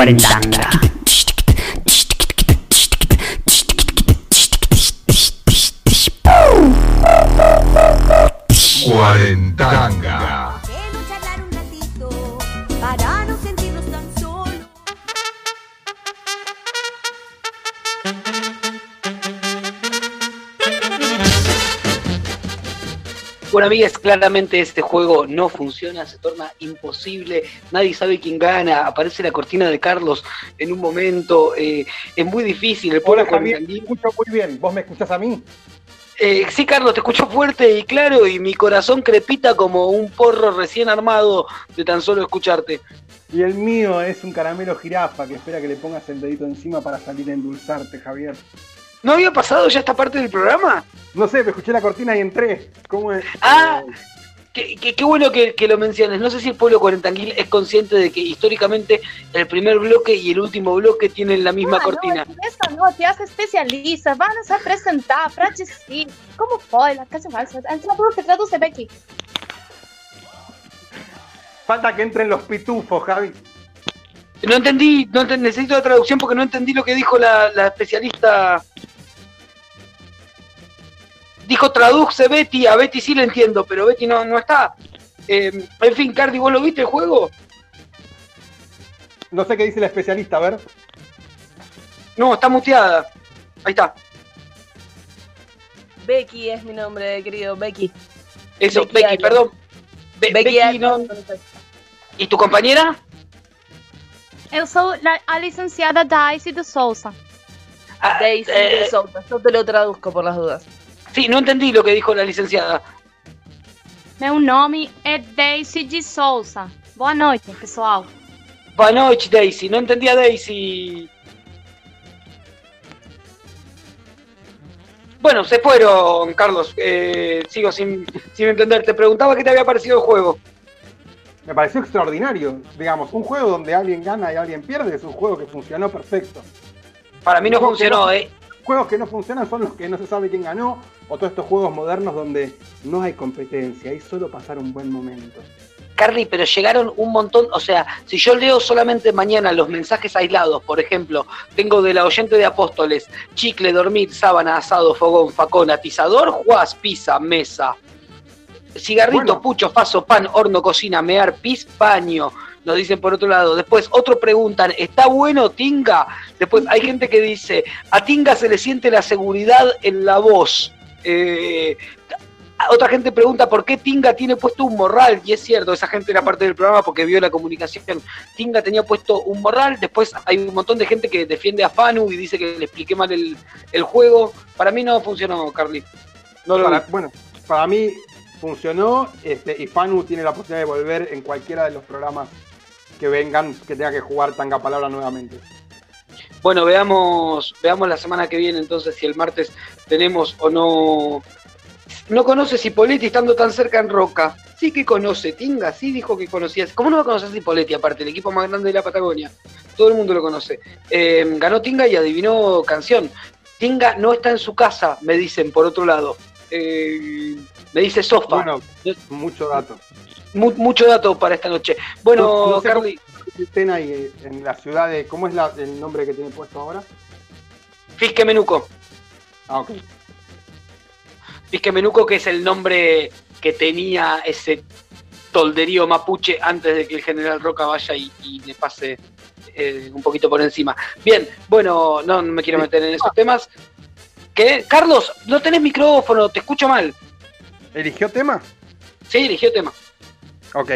40. claramente este juego no funciona, se torna imposible, nadie sabe quién gana, aparece la cortina de Carlos en un momento, eh, es muy difícil. El pueblo Hola, Javier, escucho muy bien, ¿vos me escuchás a mí? Eh, sí, Carlos, te escucho fuerte y claro y mi corazón crepita como un porro recién armado de tan solo escucharte. Y el mío es un caramelo jirafa que espera que le pongas el dedito encima para salir a endulzarte, Javier. ¿No había pasado ya esta parte del programa? No sé, me escuché la cortina y entré. ¿Cómo es? Ah, qué, qué- qué bueno que, que lo menciones. No sé si el pueblo cuarentanguil es consciente de que históricamente el primer bloque y el último bloque tienen la misma Boa cortina. noite, esta noite as especialistas vão nos apresentar para dizer como foi a casa Traduce, traduce, Becky. Falta que entren los pitufos, Javi. No entendí, no necesito la traducción porque no entendí lo que dijo la, la especialista. Dijo traduce Betty, a Betty sí le entiendo, pero Betty no, no está. Eh, en fin, Cardi, ¿vos lo viste el juego? No sé qué dice la especialista, a ver. No, está muteada. Ahí está. Becky es mi nombre, querido, Becky. Eso, Becky perdón. Be- Becky Becky, no. ¿Y tu compañera? Eu sou la- a licenciada Daisy de Souza. Daisy eh, de Sousa, yo te lo traduzco por las dudas. Sí, no entendí lo que dijo la licenciada. Meu nome é Daisy de Souza. Boa noite, pessoal. Buenas noches, Daisy. No entendía Daisy. Bueno, se fueron, Carlos. Eh, sigo sin, sin entender. Te preguntaba qué te había parecido el juego. Me pareció extraordinario. Digamos, un juego donde alguien gana y alguien pierde es un juego que funcionó perfecto. Para mí no Juegos funcionó, ¿eh? Juegos que no funcionan son los que no se sabe quién ganó, o todos estos juegos modernos donde no hay competencia, hay solo pasar un buen momento. Carly, pero llegaron un montón, o sea, si yo leo solamente mañana los mensajes aislados, por ejemplo, tengo de la oyente de Apóstoles, chicle, dormir, sábana, asado, fogón, facón, atizador, juaz, pizza, mesa, cigarrito, pucho, paso, pan, horno, cocina, mear, pis, baño, nos dicen por otro lado. Después, otros preguntan, ¿está bueno Tinga? Después hay gente que dice, a Tinga se le siente la seguridad en la voz. Eh, otra gente pregunta por qué Tinga tiene puesto un morral, y es cierto, esa gente era parte del programa porque vio la comunicación. Tinga tenía puesto un morral, después hay un montón de gente que defiende a Fanu y dice que le expliqué mal el, el juego. Para mí no funcionó, Carly. No lo Para- vi. bueno, para mí funcionó este, y Fanu tiene la posibilidad de volver en cualquiera de los programas que vengan que tenga que jugar Tanga Palabra nuevamente. Bueno, veamos, veamos la semana que viene entonces si el martes tenemos o no. No conoce Cipoletti estando tan cerca en Roca. Sí que conoce, Tinga, sí dijo que conocía. ¿Cómo no va a conocer Cipoletti aparte, el equipo más grande de la Patagonia? Todo el mundo lo conoce. Eh, ganó Tinga y adivinó canción. Tinga no está en su casa, me dicen por otro lado. Eh, me dice Sofa. Bueno, mucho dato. Mu- mucho dato para esta noche. Bueno, No- no sé Carly. estén ahí eh, en la ciudad de. ¿Cómo es la- el nombre que tiene puesto ahora? Fisque Menuco. Ah, ok. Fisque Menuco, que es el nombre que tenía ese tolderío mapuche antes de que el general Roca vaya y, y le pase eh, un poquito por encima. Bien, bueno, no, no me quiero meter en esos temas. ¿Qué? Carlos, no tenés micrófono, te escucho mal. ¿Eligió tema? Sí, eligió tema. Ok.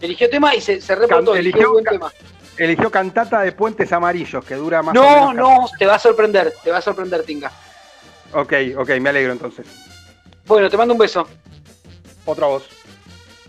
Eligió tema y se, se Can- reportó, eligió un buen ca- tema. eligió Cantata de Puentes Amarillos, que dura más o No, menos. no, te va a sorprender, te va a sorprender, Tinga. Ok, ok, me alegro entonces. Bueno, te mando un beso. Otra voz.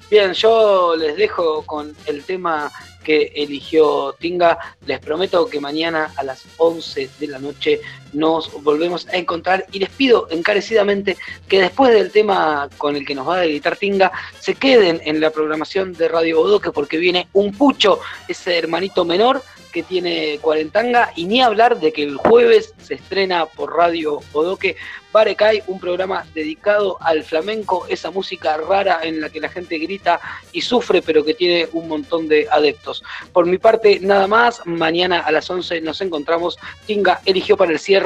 Bien, yo les dejo con el tema que eligió Tinga. Les prometo que mañana a las 11 de la noche nos volvemos a encontrar y les pido encarecidamente que después del tema con el que nos va a editar Tinga se queden en la programación de Radio Bodoque porque viene un pucho, ese hermanito menor que tiene Cuarentanga y ni hablar de que el jueves se estrena por Radio Bodoque Barecay, un programa dedicado al flamenco, esa música rara en la que la gente grita y sufre, pero que tiene un montón de adeptos. Por mi parte, nada más. Mañana a las 11 nos encontramos. Tinga eligió para el cierre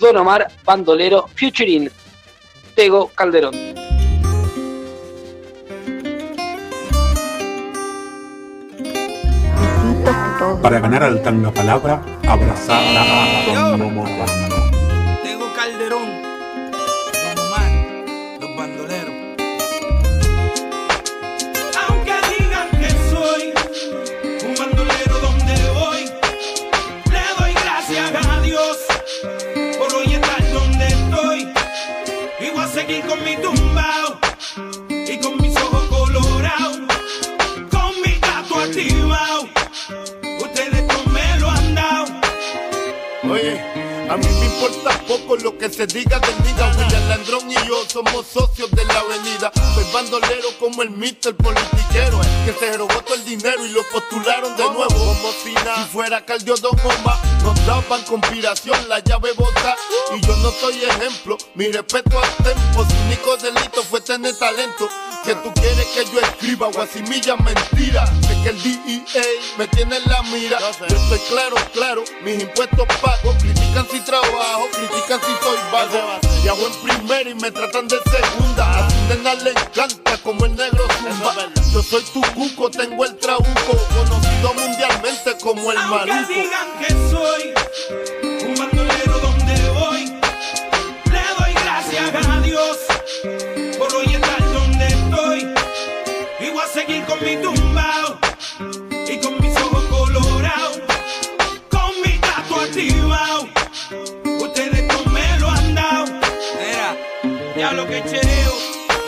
Don Omar Bandolero Futuring. Tego Calderón. Para ganar al tanga palabra, abrazar la Tego Calderón, poco lo que se diga del nigga. William Landrón y yo somos socios de la avenida. Soy bandolero como el mister politiquero. Que se robó todo el dinero y lo postularon de nuevo. Como si nada. Fuera Caldio Don Omar, nos daban conspiración, la llave bota. Y yo no soy ejemplo. Mi respeto al tempo. Su único delito fue tener talento. Que tú quieres que yo escriba guasimilla mentira. De que el DEA me tiene en la mira. Yo estoy claro, claro, mis impuestos pago. Critican si trabajo, critican si soy vago. Viajo en primera y me tratan de segunda. A su nena le encanta como el negro zumba. Yo soy tu cuco, tengo el trabuco. Conocido mundialmente como el maluco. digan que soy un bandolero donde voy, le doy gracias a Dios por hoy estar donde estoy. Y voy a seguir con mi tumbao y con mis ojos colorados, con mi gato activado. Ustedes no me lo han dado. Era, diablo que chereo.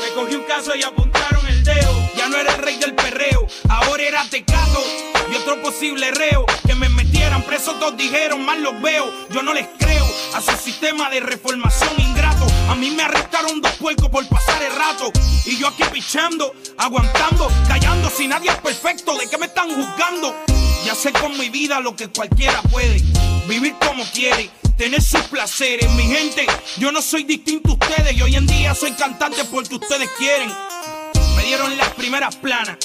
Me cogí un caso y apuntaron el dedo. Ya no era el rey del perreo, ahora era tecato y otro posible reo. Que me metieran preso, todos dijeron, mal los veo. Yo no les creo a su sistema de reformación ingrato. A mí me arrestaron dos puercos por pasar el rato. Y yo aquí pichando, aguantando, callando. Si nadie es perfecto, ¿de qué me están juzgando? Ya sé con mi vida lo que cualquiera puede. Vivir como quiere, tener sus placeres. Mi gente, yo no soy distinto a ustedes. Y hoy en día soy cantante porque ustedes quieren. Me dieron las primeras planas.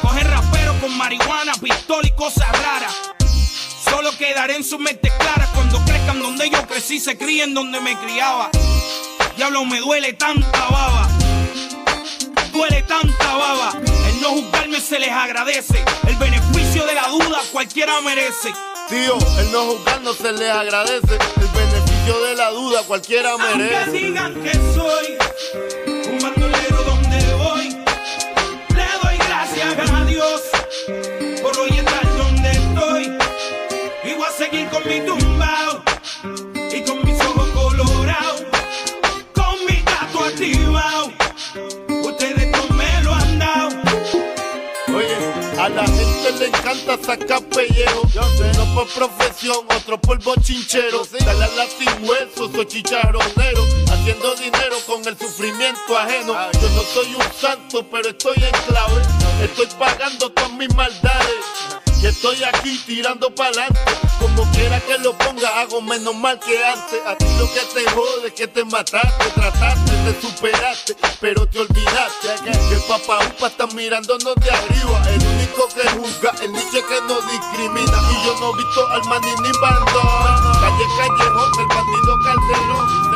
Coger rapero con marihuana, pistola y cosas raras. Solo quedaré en sus mentes claras cuando crezcan donde yo crecí, se críen donde me criaba. Diablo, me duele tanta baba. Duele tanta baba. El no juzgarme se les agradece. El beneficio de la duda cualquiera merece. Tío, el no juzgar no se le agradece. El beneficio de la duda cualquiera Aunque merece. digan que soy le encanta sacar pellejo. Uno por profesión, otro por bochinchero. Dale a la sin hueso, soy chicharronero. Haciendo dinero con el sufrimiento ajeno. Yo no soy un santo, pero estoy en clave. Estoy pagando todas mis maldades. Y estoy aquí tirando pa'lante. Como quiera que lo ponga, hago menos mal que antes. A ti lo que te jode que te mataste, trataste, te superaste, pero te olvidaste. Que el papá upa está mirándonos de arriba. El único que juzga, el niche que no discrimina. Y yo no he visto al maní ni bandón. Calle callejón, el bandido calderón.